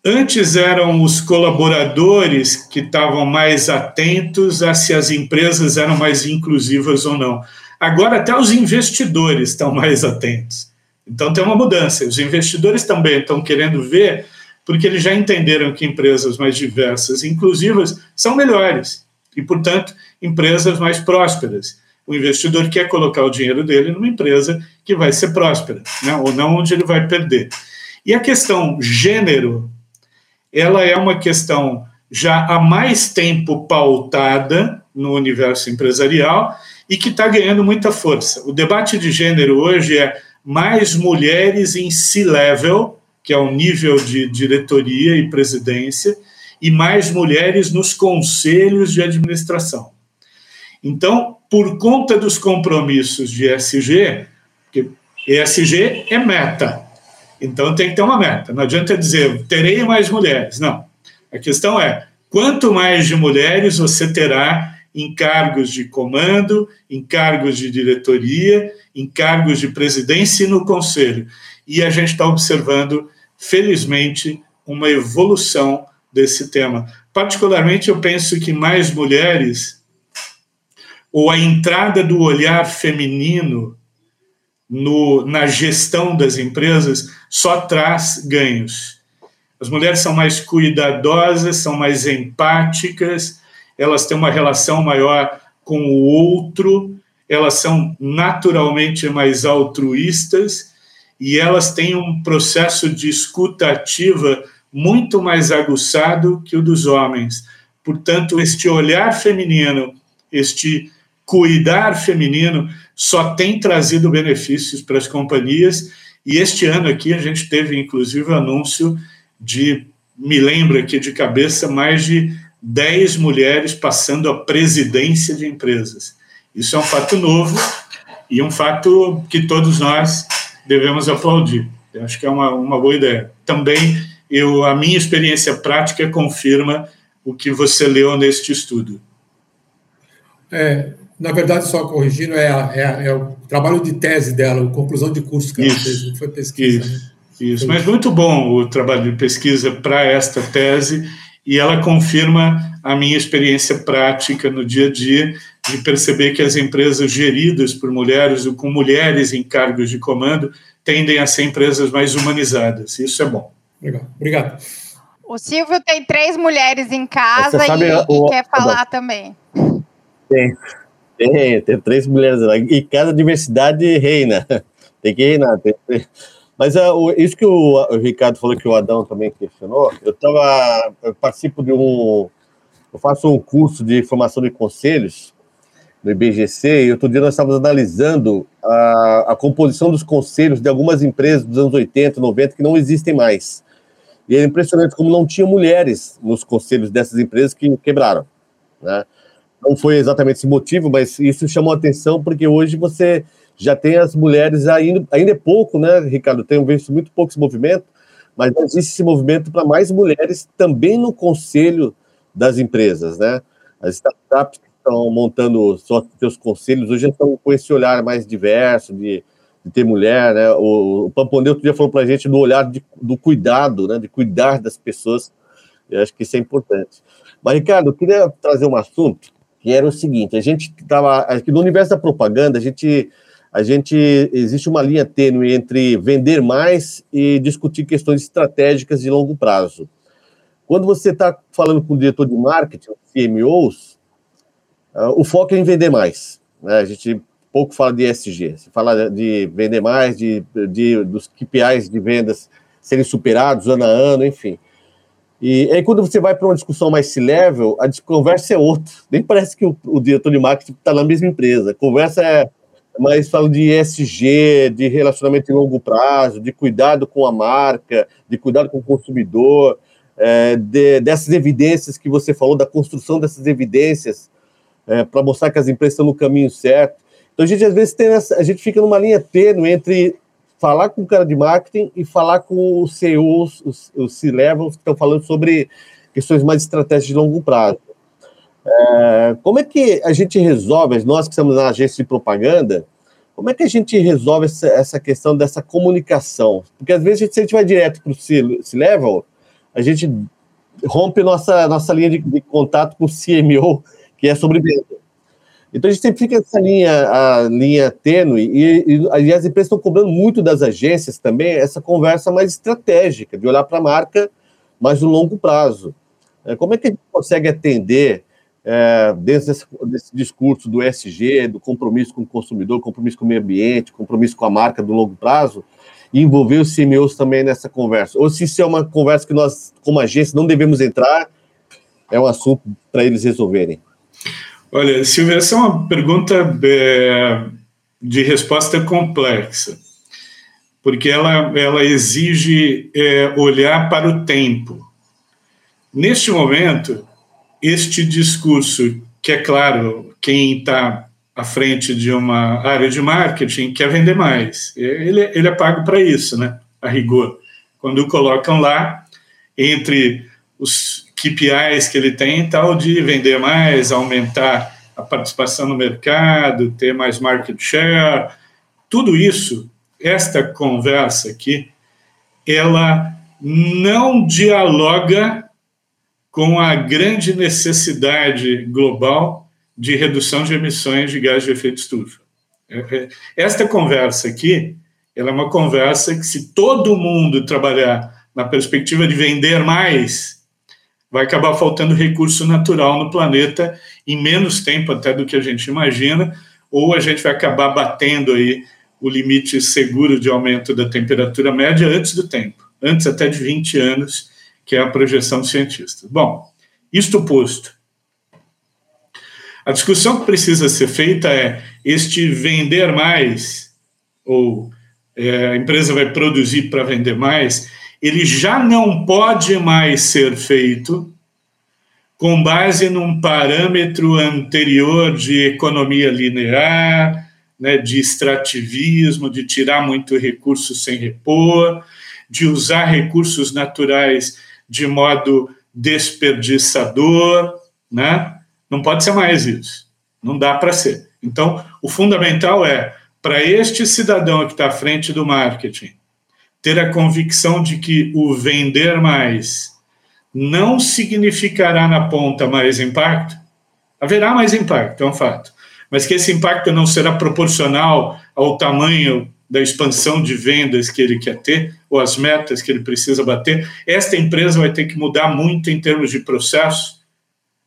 antes eram os colaboradores que estavam mais atentos a se as empresas eram mais inclusivas ou não. Agora até os investidores estão mais atentos. Então tem uma mudança. Os investidores também estão querendo ver porque eles já entenderam que empresas mais diversas e inclusivas são melhores e, portanto, empresas mais prósperas. O investidor quer colocar o dinheiro dele numa empresa que vai ser próspera, né? ou não onde ele vai perder. E a questão gênero, ela é uma questão já há mais tempo pautada no universo empresarial e que está ganhando muita força. O debate de gênero hoje é mais mulheres em C-level que é o nível de diretoria e presidência, e mais mulheres nos conselhos de administração. Então, por conta dos compromissos de ESG, porque ESG é meta, então tem que ter uma meta. Não adianta dizer, terei mais mulheres. Não. A questão é, quanto mais de mulheres você terá em cargos de comando, em cargos de diretoria, em cargos de presidência e no conselho. E a gente está observando felizmente, uma evolução desse tema. Particularmente, eu penso que mais mulheres, ou a entrada do olhar feminino no, na gestão das empresas, só traz ganhos. As mulheres são mais cuidadosas, são mais empáticas, elas têm uma relação maior com o outro, elas são naturalmente mais altruístas e elas têm um processo de escuta ativa muito mais aguçado que o dos homens. Portanto, este olhar feminino, este cuidar feminino, só tem trazido benefícios para as companhias. E este ano aqui a gente teve, inclusive, anúncio de, me lembro aqui de cabeça, mais de 10 mulheres passando a presidência de empresas. Isso é um fato novo e um fato que todos nós devemos aplaudir. Eu acho que é uma, uma boa ideia. Também, eu, a minha experiência prática confirma o que você leu neste estudo. É, na verdade, só corrigindo, é, a, é, a, é, o trabalho de tese dela, a conclusão de curso que ela isso, fez, não foi pesquisa. Isso, né? isso. mas muito bom o trabalho de pesquisa para esta tese, e ela confirma a minha experiência prática no dia a dia de perceber que as empresas geridas por mulheres ou com mulheres em cargos de comando tendem a ser empresas mais humanizadas. Isso é bom. Legal. Obrigado. O Silvio tem três mulheres em casa sabe, e, o, e, quer falar também. Tem, tem, tem três mulheres lá. E cada diversidade reina. Tem que reinar. Tem, Mas uh, isso que o, o, Ricardo falou que o Adão também questionou, eu tava, eu participo de um, eu faço um curso de formação de conselhos no IBGC, e outro dia nós estávamos analisando a, a composição dos conselhos de algumas empresas dos anos 80, 90 que não existem mais. E é impressionante como não tinha mulheres nos conselhos dessas empresas que quebraram. Né? Não foi exatamente esse motivo, mas isso chamou atenção porque hoje você já tem as mulheres ainda, ainda é pouco, né, Ricardo? Tenho visto muito pouco esse movimento, mas existe esse movimento para mais mulheres também no conselho das empresas, né? As startups que estão montando seus conselhos hoje estão com esse olhar mais diverso de, de ter mulher, né? O, o Pamponeu outro dia falou para a gente do olhar de, do cuidado, né? De cuidar das pessoas. Eu acho que isso é importante. Mas, Ricardo, eu queria trazer um assunto que era o seguinte: a gente estava aqui no universo da propaganda, a gente a gente existe uma linha tênue entre vender mais e discutir questões estratégicas de longo prazo. Quando você está falando com o diretor de marketing, CMOs, uh, o foco é em vender mais. Né? A gente pouco fala de ESG, se fala de vender mais, de, de, dos KPIs de vendas serem superados ano a ano, enfim. E aí, quando você vai para uma discussão mais C-level, a conversa é outra. Nem parece que o, o diretor de marketing está na mesma empresa. A conversa é mais falando de ESG, de relacionamento em longo prazo, de cuidado com a marca, de cuidado com o consumidor, é, de, dessas evidências que você falou, da construção dessas evidências é, para mostrar que as empresas estão no caminho certo. Então a gente às vezes tem essa, a gente fica numa linha tênue entre falar com o cara de marketing e falar com os CEOs, os, os C-levels que estão falando sobre questões mais estratégicas de longo prazo. É, como é que a gente resolve, nós que estamos na agência de propaganda, como é que a gente resolve essa, essa questão dessa comunicação? Porque às vezes, se a gente vai direto para o C-level, a gente rompe nossa, nossa linha de, de, contato com o CMO, que é sobre venda. Então a gente sempre fica nessa linha, a linha tênue, e, e, e as empresas estão cobrando muito das agências também essa conversa mais estratégica, de olhar para a marca mais no longo prazo. É, como é que a gente consegue atender é, dentro desse, desse, discurso do SG, do compromisso com o consumidor, compromisso com o meio ambiente, compromisso com a marca do longo prazo, e envolver os CMOs também nessa conversa. Ou se isso é uma conversa que nós, como agência, não devemos entrar, é um assunto para eles resolverem. Olha, Silvia, essa é uma pergunta é, de resposta complexa, porque ela, ela exige é, olhar para o tempo. Neste momento, este discurso, que é claro, quem está à frente de uma área de marketing quer vender mais. Ele, ele é pago para isso, né? A rigor. Quando colocam lá, entre os KPIs que ele tem, tal de vender mais, aumentar a participação no mercado, ter mais market share, tudo isso, esta conversa aqui, ela não dialoga com a grande necessidade global de redução de emissões de gás de efeito estufa. É, é, esta conversa aqui, ela é uma conversa que se todo mundo trabalhar na perspectiva de vender mais, vai acabar faltando recurso natural no planeta em menos tempo até do que a gente imagina, ou a gente vai acabar batendo aí o limite seguro de aumento da temperatura média antes do tempo, antes até de 20 anos, que é a projeção dos cientistas. Bom, isto posto, a discussão que precisa ser feita é este vender mais, ou é, a empresa vai produzir para vender mais, ele já não pode mais ser feito com base num parâmetro anterior de economia linear, né, de extrativismo, de tirar muito recurso sem repor, de usar recursos naturais de modo desperdiçador, né? Não pode ser mais isso. Não dá para ser. Então, o fundamental é, para este cidadão que está à frente do marketing, ter a convicção de que o vender mais não significará na ponta mais impacto, haverá mais impacto, é um fato, mas que esse impacto não será proporcional ao tamanho da expansão de vendas que ele quer ter, ou as metas que ele precisa bater, esta empresa vai ter que mudar muito em termos de processo,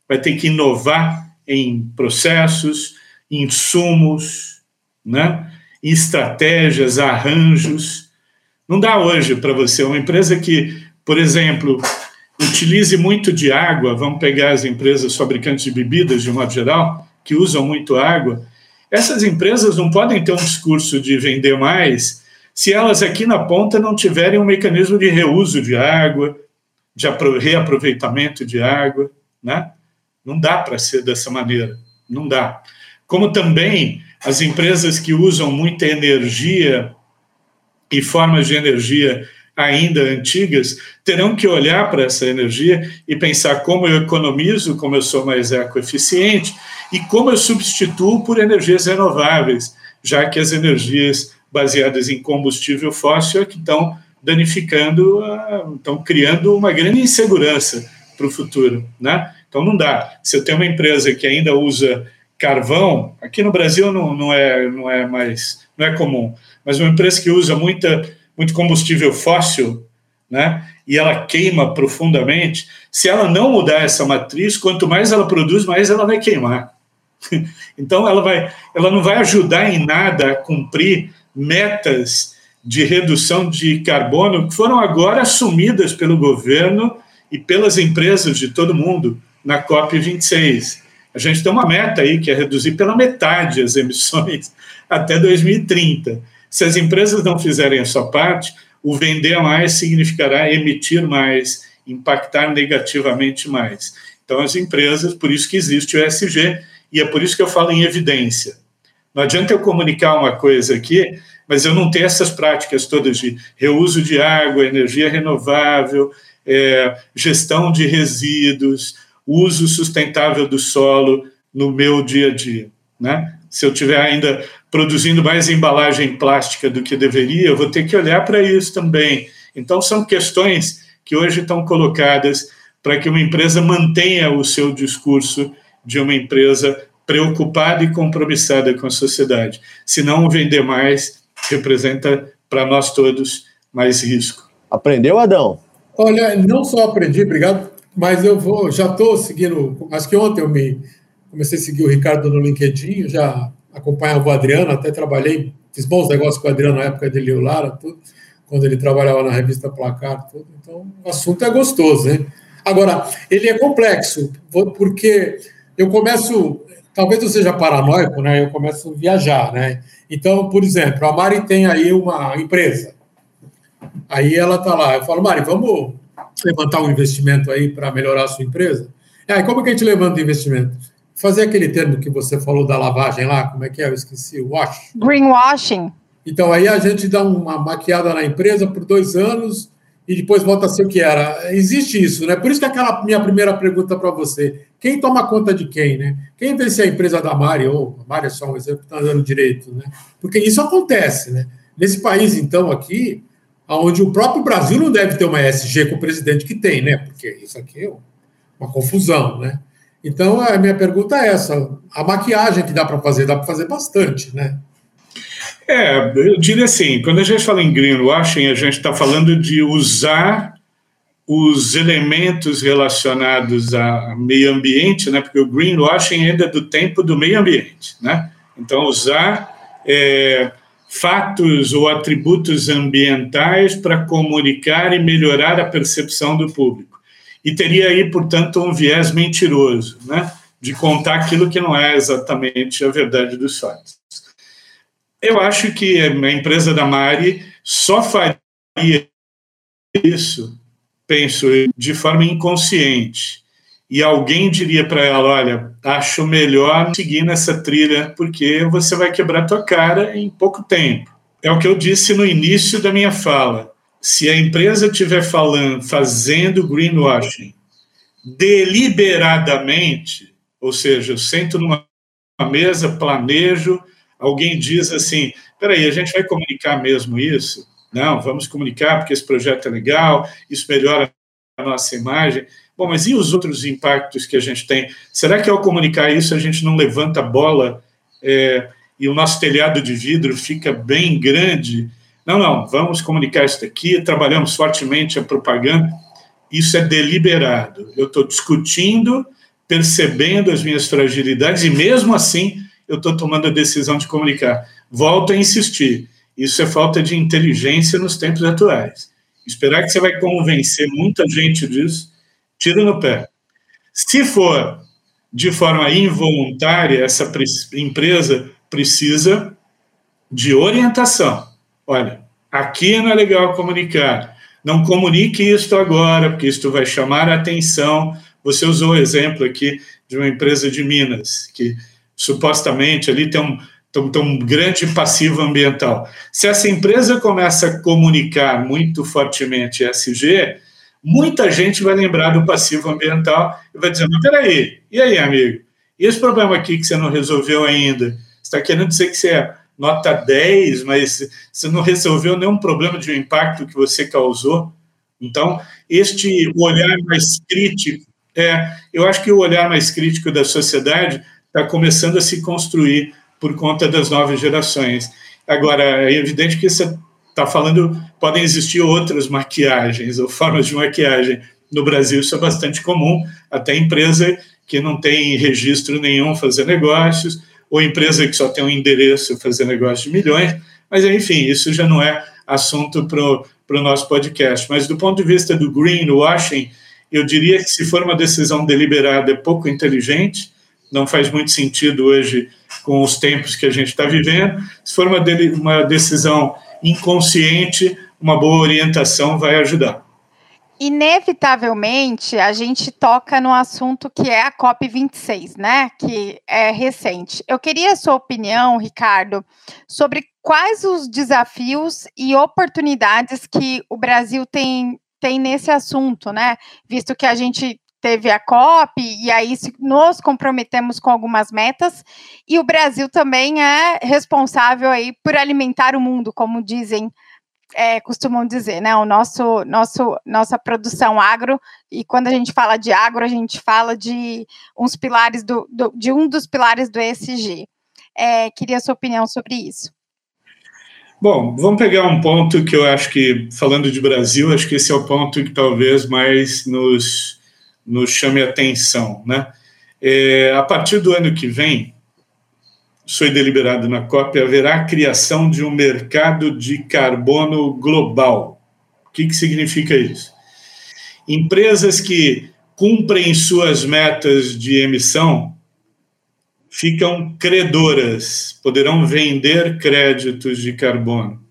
vai ter que inovar em processos, insumos, né? estratégias, arranjos. Não dá hoje para você, uma empresa que, por exemplo, utilize muito de água, vamos pegar as empresas fabricantes de bebidas, de modo geral, que usam muito água, essas empresas não podem ter um discurso de vender mais se elas aqui na ponta não tiverem um mecanismo de reuso de água, de reaproveitamento de água, né? Não dá para ser dessa maneira, não dá. Como também as empresas que usam muita energia e formas de energia ainda antigas, terão que olhar para essa energia e pensar como eu economizo, como eu sou mais ecoeficiente e como eu substituo por energias renováveis, já que as energias baseadas em combustível fóssil é que estão danificando, estão criando uma grande insegurança para o futuro, né? Então não dá. Se eu tenho uma empresa que ainda usa carvão, aqui no Brasil não, não, é, não é mais, não é comum, mas uma empresa que usa muita, muito combustível fóssil, né, e ela queima profundamente, se ela não mudar essa matriz, quanto mais ela produz, mais ela vai queimar. Então ela vai, ela não vai ajudar em nada a cumprir metas de redução de carbono que foram agora assumidas pelo governo e pelas empresas de todo mundo na COP 26. A gente tem uma meta aí que é reduzir pela metade as emissões até 2030. Se as empresas não fizerem a sua parte, o vender mais significará emitir mais, impactar negativamente mais. Então, as empresas, por isso que existe o ESG, e é por isso que eu falo em evidência. Não adianta eu comunicar uma coisa aqui, mas eu não ter essas práticas todas de reuso de água, energia renovável, é, gestão de resíduos, uso sustentável do solo no meu dia a dia. Né? Se eu estiver ainda produzindo mais embalagem plástica do que deveria, eu vou ter que olhar para isso também. Então, são questões que hoje estão colocadas para que uma empresa mantenha o seu discurso de uma empresa preocupada e compromissada com a sociedade. Se não vender mais, representa para nós todos mais risco. Aprendeu, Adão? Olha, não só aprendi, obrigado mas eu vou, já estou seguindo. Acho que ontem eu me comecei a seguir o Ricardo no LinkedIn, já acompanhava o Adriano, até trabalhei, fiz bons negócios com o Adriano na época de Lio Lara, tudo, quando ele trabalhava na revista Placar, tudo. Então, o assunto é gostoso, né? Agora, ele é complexo, porque eu começo, talvez eu seja paranoico, né? Eu começo a viajar, né? Então, por exemplo, a Mari tem aí uma empresa. Aí ela está lá, eu falo, Mari, vamos levantar um investimento aí para melhorar a sua empresa. É, como que a gente levanta o investimento? Fazer aquele termo que você falou da lavagem lá, como é que é? Eu esqueci, wash. Greenwashing. Então, aí a gente dá uma maquiada na empresa por dois anos e depois volta a ser o que era. Existe isso, né? Por isso que aquela minha primeira pergunta para você, quem toma conta de quem, né? Quem vê se a empresa da Mari, ou a Mari é só um exemplo que está dando direito, né? Porque isso acontece, né? Nesse país, então, aqui, onde o próprio Brasil não deve ter uma ESG com o presidente que tem, né? Porque isso aqui é uma confusão, né? Então, a minha pergunta é essa: a maquiagem que dá para fazer, dá para fazer bastante, né? É, eu diria assim: quando a gente fala em greenwashing, a gente está falando de usar os elementos relacionados a meio ambiente, né? Porque o greenwashing ainda é do tempo do meio ambiente, né? Então, usar é, fatos ou atributos ambientais para comunicar e melhorar a percepção do público. E teria aí, portanto, um viés mentiroso, né? de contar aquilo que não é exatamente a verdade dos fatos. Eu acho que a empresa da Mari só faria isso, penso, de forma inconsciente e alguém diria para ela: olha, acho melhor seguir nessa trilha, porque você vai quebrar tua cara em pouco tempo. É o que eu disse no início da minha fala. Se a empresa estiver falando, fazendo greenwashing deliberadamente, ou seja, eu sento numa mesa, planejo, alguém diz assim: peraí, a gente vai comunicar mesmo isso? Não, vamos comunicar porque esse projeto é legal, isso melhora a nossa imagem. Bom, mas e os outros impactos que a gente tem? Será que ao comunicar isso a gente não levanta a bola é, e o nosso telhado de vidro fica bem grande? Não, não, vamos comunicar isso daqui, trabalhamos fortemente a propaganda. Isso é deliberado. Eu estou discutindo, percebendo as minhas fragilidades e, mesmo assim, eu estou tomando a decisão de comunicar. Volto a insistir. Isso é falta de inteligência nos tempos atuais. Esperar que você vai convencer muita gente disso tiro no pé. Se for de forma involuntária, essa empresa precisa de orientação. Olha, aqui não é legal comunicar. Não comunique isso agora, porque isso vai chamar a atenção. Você usou o exemplo aqui de uma empresa de Minas, que supostamente ali tem um, Então, tem um grande passivo ambiental. Se essa empresa começa a comunicar muito fortemente SG, muita gente vai lembrar do passivo ambiental e vai dizer: mas peraí, e aí, amigo? E esse problema aqui que você não resolveu ainda? Você está querendo dizer que você é nota 10, mas você não resolveu nenhum problema de impacto que você causou? Então, este olhar mais crítico, é, eu acho que o olhar mais crítico da sociedade está começando a se construir por conta das novas gerações. Agora, é evidente que você está falando, podem existir outras maquiagens ou formas de maquiagem. No Brasil, isso é bastante comum, até empresa que não tem registro nenhum fazer negócios, ou empresa que só tem um endereço fazer negócio de milhões, mas enfim, isso já não é assunto para o nosso podcast. Mas do ponto de vista do greenwashing, eu diria que se for uma decisão deliberada é pouco inteligente, não faz muito sentido hoje com os tempos que a gente está vivendo. Se for uma, uma decisão inconsciente, uma boa orientação vai ajudar. Inevitavelmente, a gente toca no assunto que é a COP26, né? Que é recente. Eu queria a sua opinião, Ricardo, sobre quais os desafios e oportunidades que o Brasil tem, tem nesse assunto, né? Visto que a gente teve a COP e aí nos comprometemos com algumas metas e o Brasil também é responsável aí por alimentar o mundo, como dizem, é, costumam dizer, né? O nosso, nosso, nossa produção agro e quando a gente fala de agro a gente fala de uns pilares do, do de um dos pilares do ESG. É, queria a sua opinião sobre isso. Bom, vamos pegar um ponto que eu acho que, falando de Brasil, acho que esse é o ponto que talvez mais nos nos chame atenção. Né? É, a partir do ano que vem, foi deliberado na COP, haverá a criação de um mercado de carbono global. O que, que significa isso? Empresas que cumprem suas metas de emissão ficam credoras, poderão vender créditos de carbono.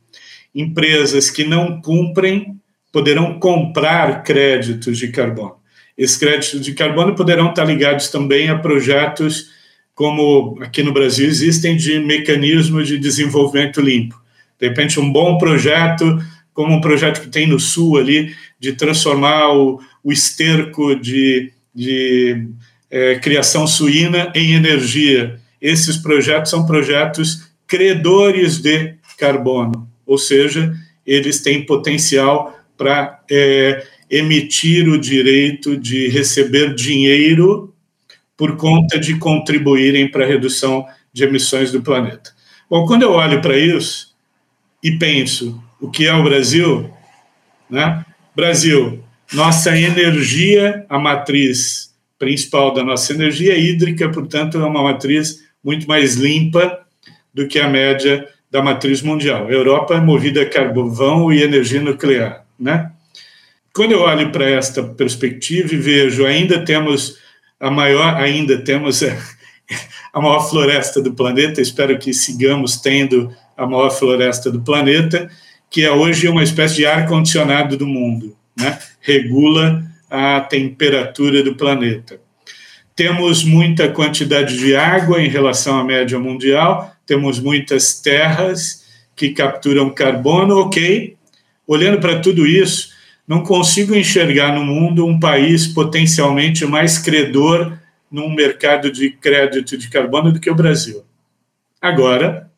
Empresas que não cumprem poderão comprar créditos de carbono. Esses créditos de carbono poderão estar ligados também a projetos como aqui no Brasil existem de mecanismos de desenvolvimento limpo. De repente, um bom projeto, como um projeto que tem no Sul ali, de transformar o, o esterco de, de é, criação suína em energia. Esses projetos são projetos credores de carbono, ou seja, eles têm potencial para é, emitir o direito de receber dinheiro por conta de contribuírem para a redução de emissões do planeta. Bom, quando eu olho para isso e penso o que é o Brasil, né? Brasil, nossa energia, a matriz principal da nossa energia hídrica, portanto, é uma matriz muito mais limpa do que a média da matriz mundial. A Europa é movida a carvão e energia nuclear, né? Quando eu olho para esta perspectiva e vejo, ainda temos a maior, ainda temos a, a maior floresta do planeta, espero que sigamos tendo a maior floresta do planeta, que é hoje uma espécie de ar-condicionado do mundo, né? regula a temperatura do planeta. Temos muita quantidade de água em relação à média mundial, temos muitas terras que capturam carbono, ok. Olhando para tudo isso, não consigo enxergar no mundo um país potencialmente mais credor num mercado de crédito de carbono do que o Brasil. Agora,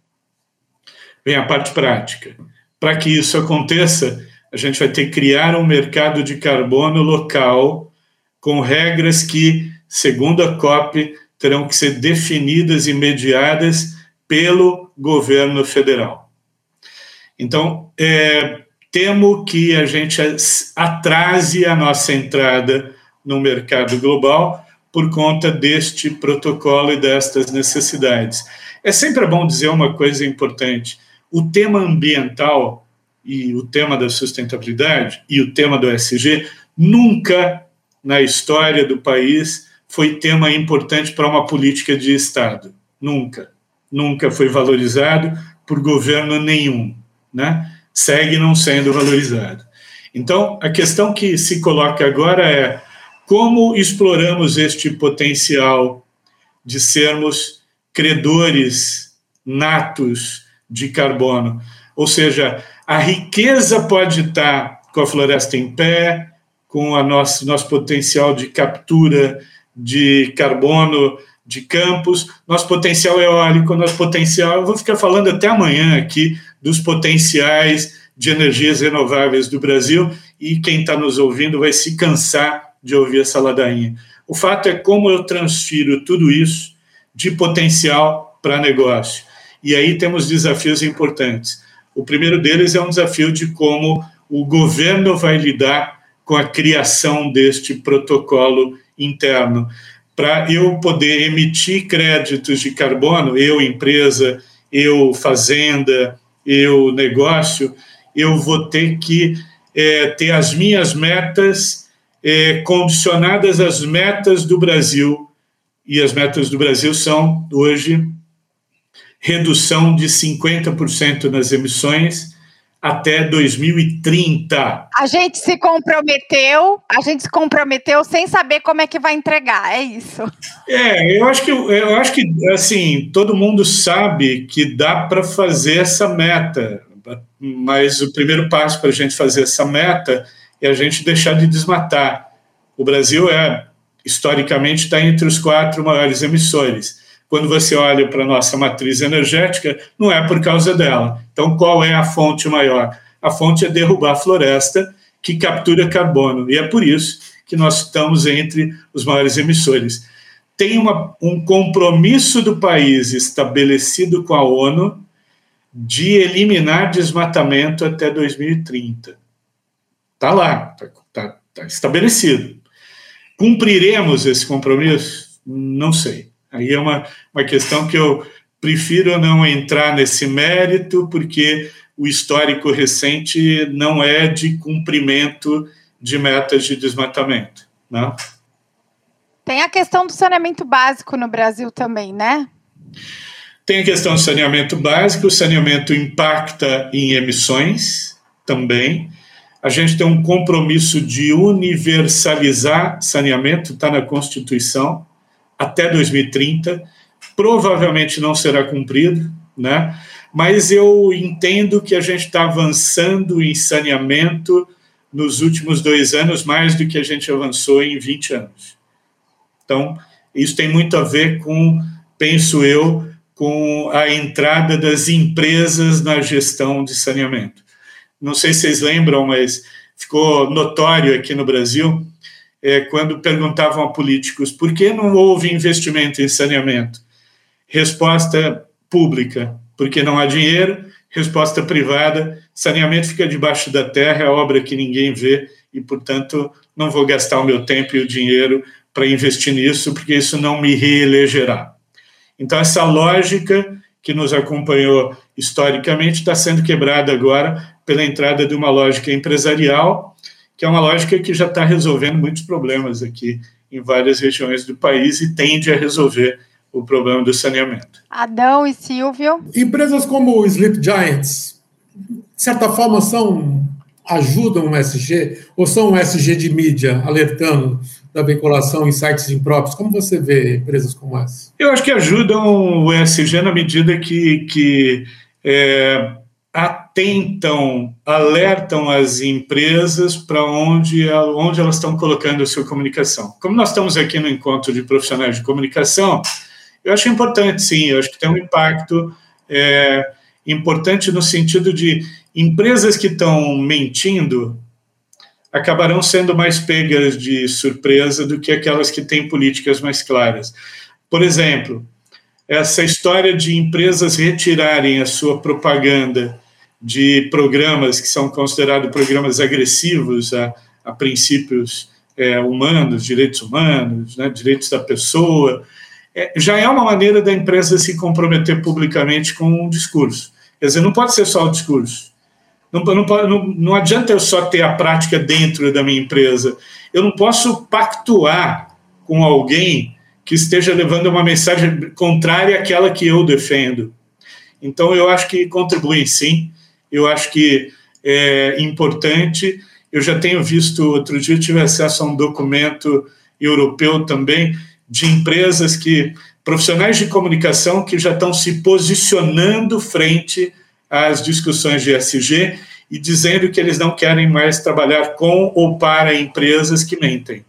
vem a parte prática. Para que isso aconteça, a gente vai ter que criar um mercado de carbono local com regras que, segundo a COP, terão que ser definidas e mediadas pelo governo federal. Então, é, temo que a gente atrase a nossa entrada no mercado global por conta deste protocolo e destas necessidades. É sempre bom dizer uma coisa importante: o tema ambiental e o tema da sustentabilidade e o tema do SG nunca na história do país foi tema importante para uma política de Estado. Nunca. Nunca foi valorizado por governo nenhum. Né? Segue não sendo valorizado. Então, a questão que se coloca agora é como exploramos este potencial de sermos credores natos de carbono. Ou seja, a riqueza pode estar com a floresta em pé, com a nosso, nosso potencial de captura de carbono de campos, nosso potencial eólico, nosso potencial. Eu vou ficar falando até amanhã aqui dos potenciais de energias renováveis do Brasil e quem está nos ouvindo vai se cansar de ouvir essa ladainha. O fato é como eu transfiro tudo isso de potencial para negócio. E aí temos desafios importantes. O primeiro deles é um desafio de como o governo vai lidar com a criação deste protocolo interno. Para eu poder emitir créditos de carbono, eu, empresa, eu, fazenda, eu, negócio, eu vou ter que é, ter as minhas metas é, condicionadas às metas do Brasil. E as metas do Brasil são, hoje, redução de 50% nas emissões até 2030. A gente se comprometeu, a gente se comprometeu sem saber como é que vai entregar, é isso. É, eu acho que eu acho que assim, todo mundo sabe que dá para fazer essa meta, mas o primeiro passo para a gente fazer essa meta é a gente deixar de desmatar. O Brasil é historicamente está entre os quatro maiores emissores quando você olha para a nossa matriz energética, não é por causa dela. Então, qual é a fonte maior? A fonte é derrubar a floresta, que captura carbono. E é por isso que nós estamos entre os maiores emissores. Tem uma, um compromisso do país estabelecido com a ONU de eliminar desmatamento até 2030. Está lá, está tá, tá estabelecido. Cumpriremos esse compromisso? Não sei. Aí é uma, uma questão que eu prefiro não entrar nesse mérito, porque o histórico recente não é de cumprimento de metas de desmatamento. Né? Tem a questão do saneamento básico no Brasil também, né? Tem a questão do saneamento básico, o saneamento impacta em emissões também. A gente tem um compromisso de universalizar saneamento, está na Constituição até 2030. Provavelmente não será cumprido, né? mas eu entendo que a gente está avançando em saneamento nos últimos dois anos mais do que a gente avançou em 20 anos. Então, isso tem muito a ver com, penso eu, com a entrada das empresas na gestão de saneamento. Não sei se vocês lembram, mas ficou notório aqui no Brasil é, quando perguntavam a políticos por que não houve investimento em saneamento. Resposta pública, porque não há dinheiro. Resposta privada, saneamento fica debaixo da terra, é obra que ninguém vê e, portanto, não vou gastar o meu tempo e o dinheiro para investir nisso, porque isso não me reelegerá. Então, essa lógica que nos acompanhou historicamente está sendo quebrada agora pela entrada de uma lógica empresarial que é uma lógica que já está resolvendo muitos problemas aqui em várias regiões do país e tende a resolver o problema do saneamento. Adão e Silvio. Empresas como o Sleep Giants, de certa forma, são ajudam o SG ou são um SG de mídia alertando da veiculação em sites impróprios? Como você vê empresas como essa? Eu acho que ajudam o SG na medida que, que é, atentam, alertam as empresas para onde, onde elas estão colocando a sua comunicação. Como nós estamos aqui no encontro de profissionais de comunicação, eu acho importante, sim, eu acho que tem um impacto é, importante no sentido de empresas que estão mentindo acabarão sendo mais pegas de surpresa do que aquelas que têm políticas mais claras. Por exemplo, essa história de empresas retirarem a sua propaganda de programas que são considerados programas agressivos a, a princípios é, humanos, direitos humanos, né, direitos da pessoa, é, já é uma maneira da empresa se comprometer publicamente com um discurso. Quer dizer, não pode ser só o discurso. Não, não, não, não adianta eu só ter a prática dentro da minha empresa. Eu não posso pactuar com alguém que esteja levando uma mensagem contrária àquela que eu defendo. Então, eu acho que contribuem sim eu acho que é importante. Eu já tenho visto, outro dia tive acesso a um documento europeu também, de empresas que profissionais de comunicação que já estão se posicionando frente às discussões de ESG e dizendo que eles não querem mais trabalhar com ou para empresas que mentem.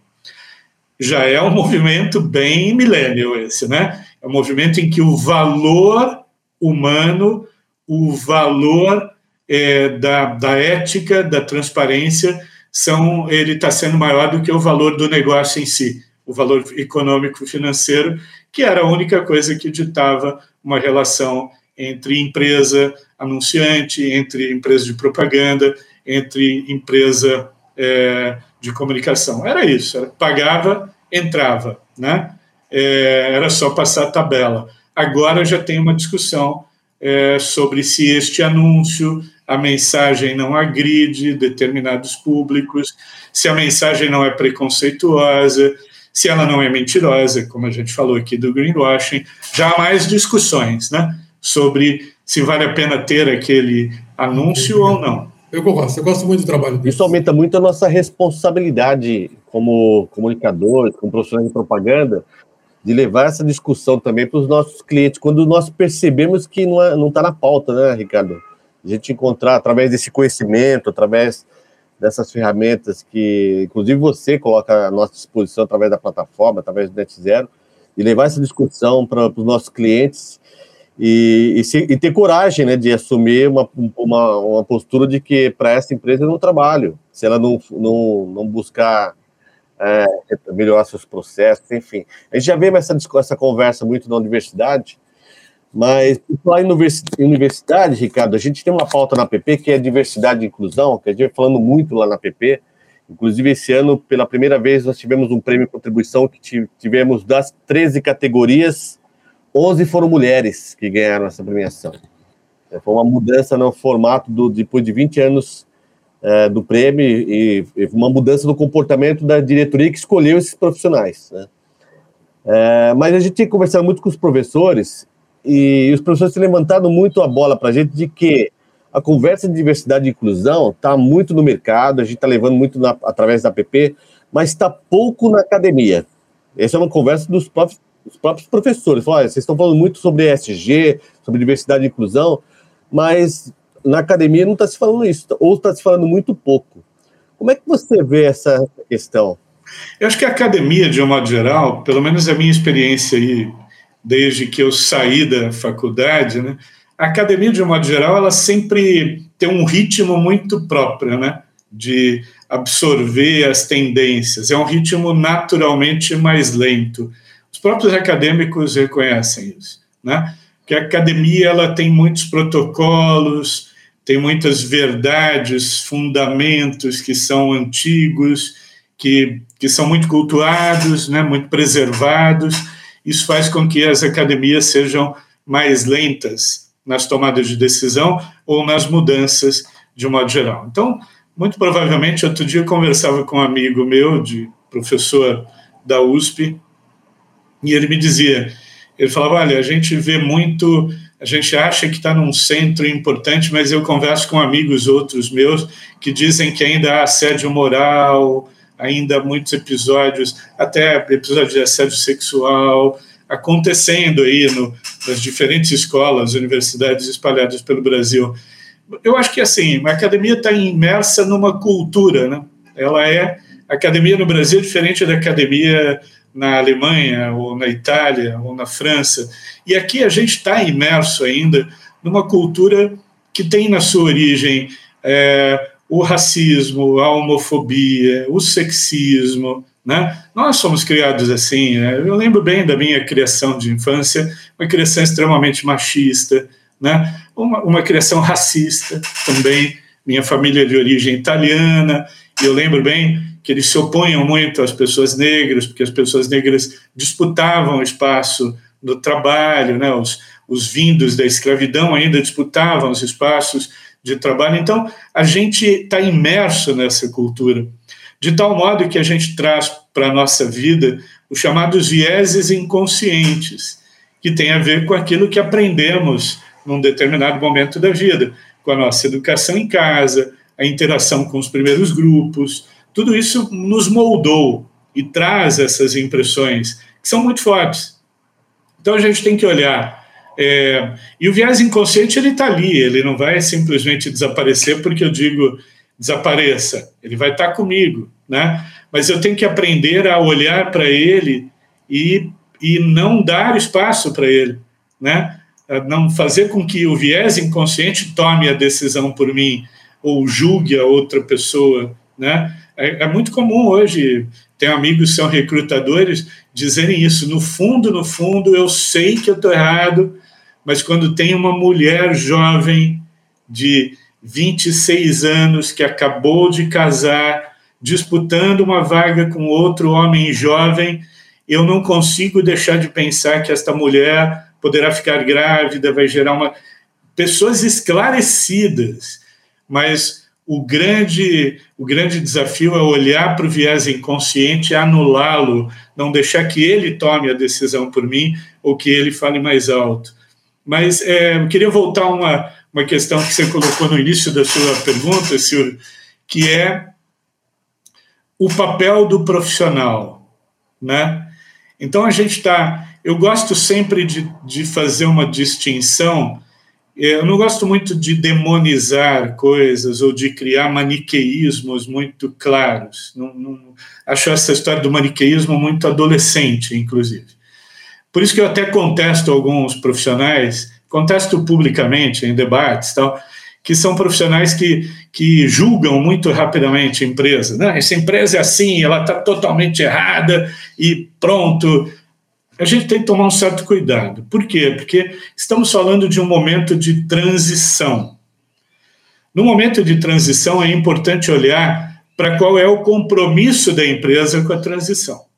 Já é um movimento bem milênio esse, né? É um movimento em que o valor humano, o valor é, da, da ética, da transparência, são, ele está sendo maior do que o valor do negócio em si, o valor econômico financeiro, que era a única coisa que ditava uma relação entre empresa anunciante, entre empresa de propaganda, entre empresa é, de comunicação. Era isso, era, pagava, entrava, né? É, era só passar a tabela. Agora já tem uma discussão é, sobre se este anúncio, a mensagem não agride determinados públicos, se a mensagem não é preconceituosa, se ela não é mentirosa, como a gente falou aqui do greenwashing, já há mais discussões, né, sobre se vale a pena ter aquele anúncio ou não. Eu gosto, eu gosto muito do trabalho disso. Isso aumenta muito a nossa responsabilidade como comunicadores, como profissionais de propaganda, de levar essa discussão também para os nossos clientes, quando nós percebemos que não está não tá na pauta, né, Ricardo? A gente encontrar, através desse conhecimento, através dessas ferramentas que, inclusive, você coloca à nossa disposição através da plataforma, através do Net Zero, e levar essa discussão para os nossos clientes e, e, se, e, ter coragem né, de assumir uma, uma, uma postura de que para essa empresa eu não trabalho, se ela não, não, não buscar é, melhorar seus processos, enfim. A gente já vê essa, essa conversa muito na universidade, mas lá em universidade, Ricardo, a gente tem uma pauta na PP que é diversidade e inclusão, que a gente vai falando muito lá na PP. Inclusive, esse ano, pela primeira vez, nós tivemos um prêmio de contribuição que tivemos das 13 categorias, 11 foram mulheres que ganharam essa premiação. É, foi uma mudança no formato do, depois de 20 anos é, do prêmio e, e, uma mudança no comportamento da diretoria que escolheu esses profissionais. Né? É, mas a gente tem conversado muito com os professores e os professores têm levantado muito a bola para a gente de que a conversa de diversidade e inclusão está muito no mercado, a gente está levando muito na, através da app, mas está pouco na academia. Essa é uma conversa dos próprios, dos próprios professores. Olha, vocês estão falando muito sobre ESG, sobre diversidade e inclusão, mas na academia não está se falando isso, ou está se falando muito pouco. Como é que você vê essa questão? Eu acho que a academia, de um modo geral, pelo menos a minha experiência aí, desde que eu saí da faculdade, né, a academia, de um modo geral, ela sempre tem um ritmo muito próprio, né, de absorver as tendências. É um ritmo naturalmente mais lento. Os próprios acadêmicos reconhecem isso, né? Que a academia ela tem muitos protocolos, tem muitas verdades, fundamentos que são antigos, que, que são muito cultuados, né, muito preservados. Isso faz com que as academias sejam mais lentas nas tomadas de decisão ou nas mudanças de um modo geral. Então, muito provavelmente, outro dia eu conversava com um amigo meu, de professor da USP, e ele me dizia, ele falava, olha, a gente vê muito a gente acha que está num centro importante, mas eu converso com amigos outros meus que dizem que ainda há assédio moral, ainda muitos episódios, até episódios de assédio sexual, acontecendo aí no, nas diferentes escolas, universidades espalhadas pelo Brasil. Eu acho que assim, a academia está imersa numa cultura, né? Ela é a academia no Brasil é diferente da academia na Alemanha, ou na Itália, ou na França. E aqui a gente está imerso ainda numa cultura que tem na sua origem é, o racismo, a homofobia, o sexismo. Né? Nós somos criados assim. Né? Eu lembro bem da minha criação de infância, uma criação extremamente machista, né? uma, uma criação racista também. Minha família é de origem italiana, e eu lembro bem que eles se opunham muito às pessoas negras, porque as pessoas negras disputavam espaço no trabalho, né? os, os vindos da escravidão ainda disputavam os espaços de trabalho. Então, a gente está imerso nessa cultura, de tal modo que a gente traz para a nossa vida os chamados vieses inconscientes, que tem a ver com aquilo que aprendemos num determinado momento da vida, com a nossa educação em casa, a interação com os primeiros grupos, tudo isso nos moldou e traz essas impressões que são muito fortes. Então a gente tem que olhar. É, e o viés inconsciente ele está ali, ele não vai simplesmente desaparecer porque eu digo desapareça, ele vai estar tá comigo, né? Mas eu tenho que aprender a olhar para ele e, e não dar espaço para ele, né? Não fazer com que o viés inconsciente tome a decisão por mim ou julgue a outra pessoa, né? É, é muito comum hoje, tenho amigos que são recrutadores dizerem isso. No fundo, no fundo, eu sei que eu estou errado, mas quando tem uma mulher jovem de 26 anos que acabou de casar, disputando uma vaga com outro homem jovem, eu não consigo deixar de pensar que esta mulher poderá ficar grávida, vai gerar uma. Pessoas esclarecidas, mas o grande, o grande desafio é olhar para o viés inconsciente e anulá-lo, não deixar que ele tome a decisão por mim ou que ele fale mais alto. Mas é, queria voltar a uma, uma questão que você colocou no início da sua pergunta, Silvio, que é o papel do profissional, né? Então a gente está, eu gosto sempre de, de fazer uma distinção eu não gosto muito de demonizar coisas ou de criar maniqueísmos muito claros. Não, não, acho essa história do maniqueísmo muito adolescente, inclusive. Por isso que eu até contesto alguns profissionais, contesto publicamente em debates tal, que são profissionais que, que julgam muito rapidamente a empresa. Não, essa empresa é assim, ela está totalmente errada e pronto a gente tem que tomar um certo cuidado. Por quê? Porque estamos falando de um momento de transição. No momento de transição, é importante olhar para qual é o compromisso da empresa com a transição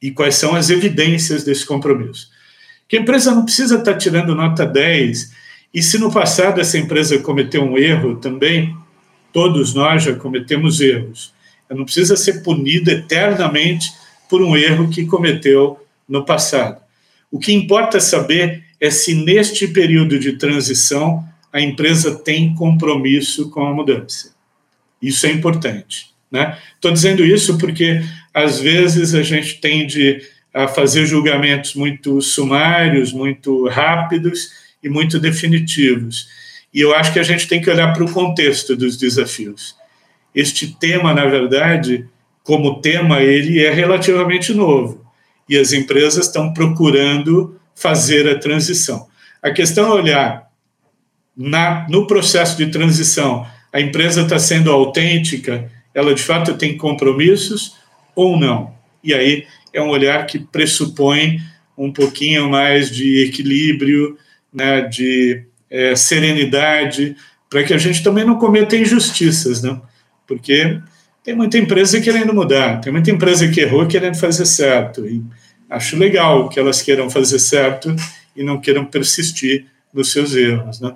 e quais são as evidências desse compromisso. Que a empresa não precisa estar tirando nota 10, e se no passado essa empresa cometeu um erro também, todos nós já cometemos erros. Ela não precisa ser punida eternamente por um erro que cometeu no passado. O que importa saber é se neste período de transição a empresa tem compromisso com a mudança. Isso é importante. Estou né? dizendo isso porque, às vezes, a gente tende a fazer julgamentos muito sumários, muito rápidos e muito definitivos. E eu acho que a gente tem que olhar para o contexto dos desafios. Este tema, na verdade, como tema, ele é relativamente novo e as empresas estão procurando fazer a transição. A questão é olhar na, no processo de transição, a empresa está sendo autêntica, ela de fato tem compromissos ou não. E aí é um olhar que pressupõe um pouquinho mais de equilíbrio, né, de é, serenidade, para que a gente também não cometa injustiças, né? porque tem muita empresa querendo mudar, tem muita empresa que errou querendo fazer certo. E acho legal que elas queiram fazer certo e não queiram persistir nos seus erros. Né?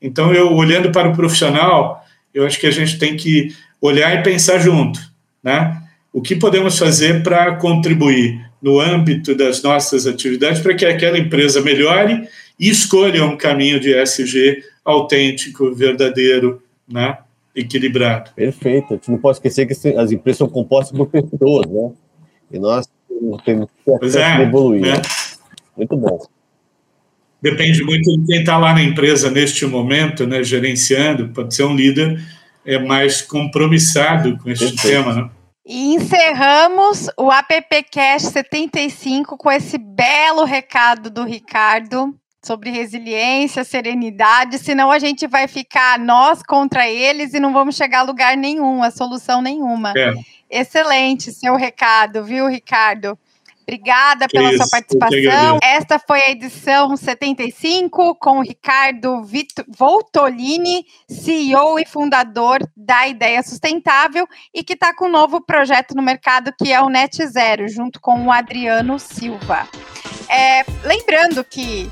Então, eu olhando para o profissional, eu acho que a gente tem que olhar e pensar junto. Né? O que podemos fazer para contribuir no âmbito das nossas atividades para que aquela empresa melhore e escolha um caminho de SG autêntico, verdadeiro, né? equilibrado. Perfeito. A gente não pode esquecer que as empresas são compostas por pessoas, né? E nós temos que é, evoluir. Né? Muito bom. Depende muito de quem está lá na empresa neste momento, né, gerenciando, pode ser um líder é mais compromissado com este Perfeito. tema, né? E encerramos o AppCast 75 com esse belo recado do Ricardo sobre resiliência, serenidade, senão a gente vai ficar nós contra eles e não vamos chegar a lugar nenhum, a solução nenhuma. É. Excelente seu recado, viu, Ricardo? Obrigada pela Isso, sua participação. Esta foi a edição 75 com o Ricardo Vito Voltolini, CEO e fundador da Ideia Sustentável e que está com um novo projeto no mercado que é o Net Zero, junto com o Adriano Silva. É, lembrando que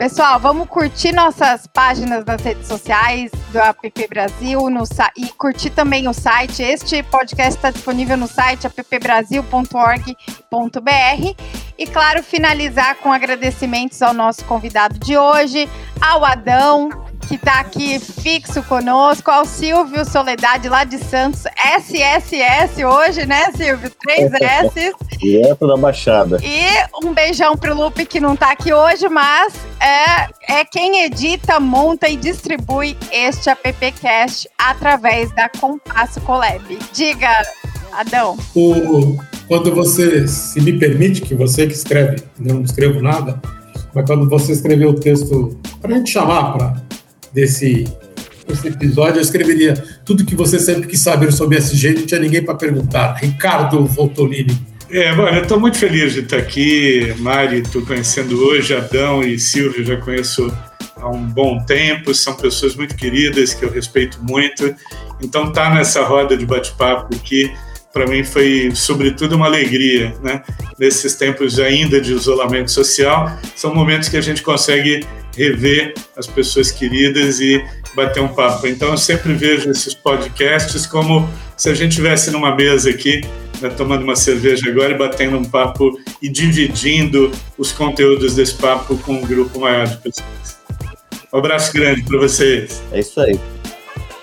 Pessoal, vamos curtir nossas páginas nas redes sociais do App Brasil no, e curtir também o site. Este podcast está disponível no site appbrasil.org.br. E, claro, finalizar com agradecimentos ao nosso convidado de hoje, ao Adão, que está aqui fixo conosco, ao Silvio Soledade, lá de Santos, SSS hoje, né, Silvio? Três S. Direto da Baixada. E um beijão pro Lupe, que não está aqui hoje, mas é, é quem edita, monta e distribui este AppCast através da Compasso Collab. Diga, Adão. O, quando você, se me permite, que você que escreve, não escrevo nada, mas quando você escreveu o texto para a gente chamar para desse, desse episódio, eu escreveria tudo que você sempre quis saber sobre SG, não tinha ninguém para perguntar. Ricardo Voltolini. É, olha, eu estou muito feliz de estar aqui. Mari, estou conhecendo hoje, Adão e Silvio, já conheço há um bom tempo, são pessoas muito queridas que eu respeito muito. Então, tá nessa roda de bate-papo aqui para mim foi sobretudo uma alegria, né? Nesses tempos ainda de isolamento social, são momentos que a gente consegue rever as pessoas queridas e bater um papo. Então eu sempre vejo esses podcasts como se a gente estivesse numa mesa aqui, né, tomando uma cerveja agora e batendo um papo e dividindo os conteúdos desse papo com um grupo maior de pessoas. Um abraço grande para vocês. É isso aí.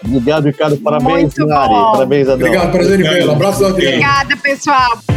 Obrigado, Ricardo. Parabéns, Mari. Parabéns, Adão. Obrigado, prazer em vê-lo. Abraço, Adriano. Obrigada, pessoal.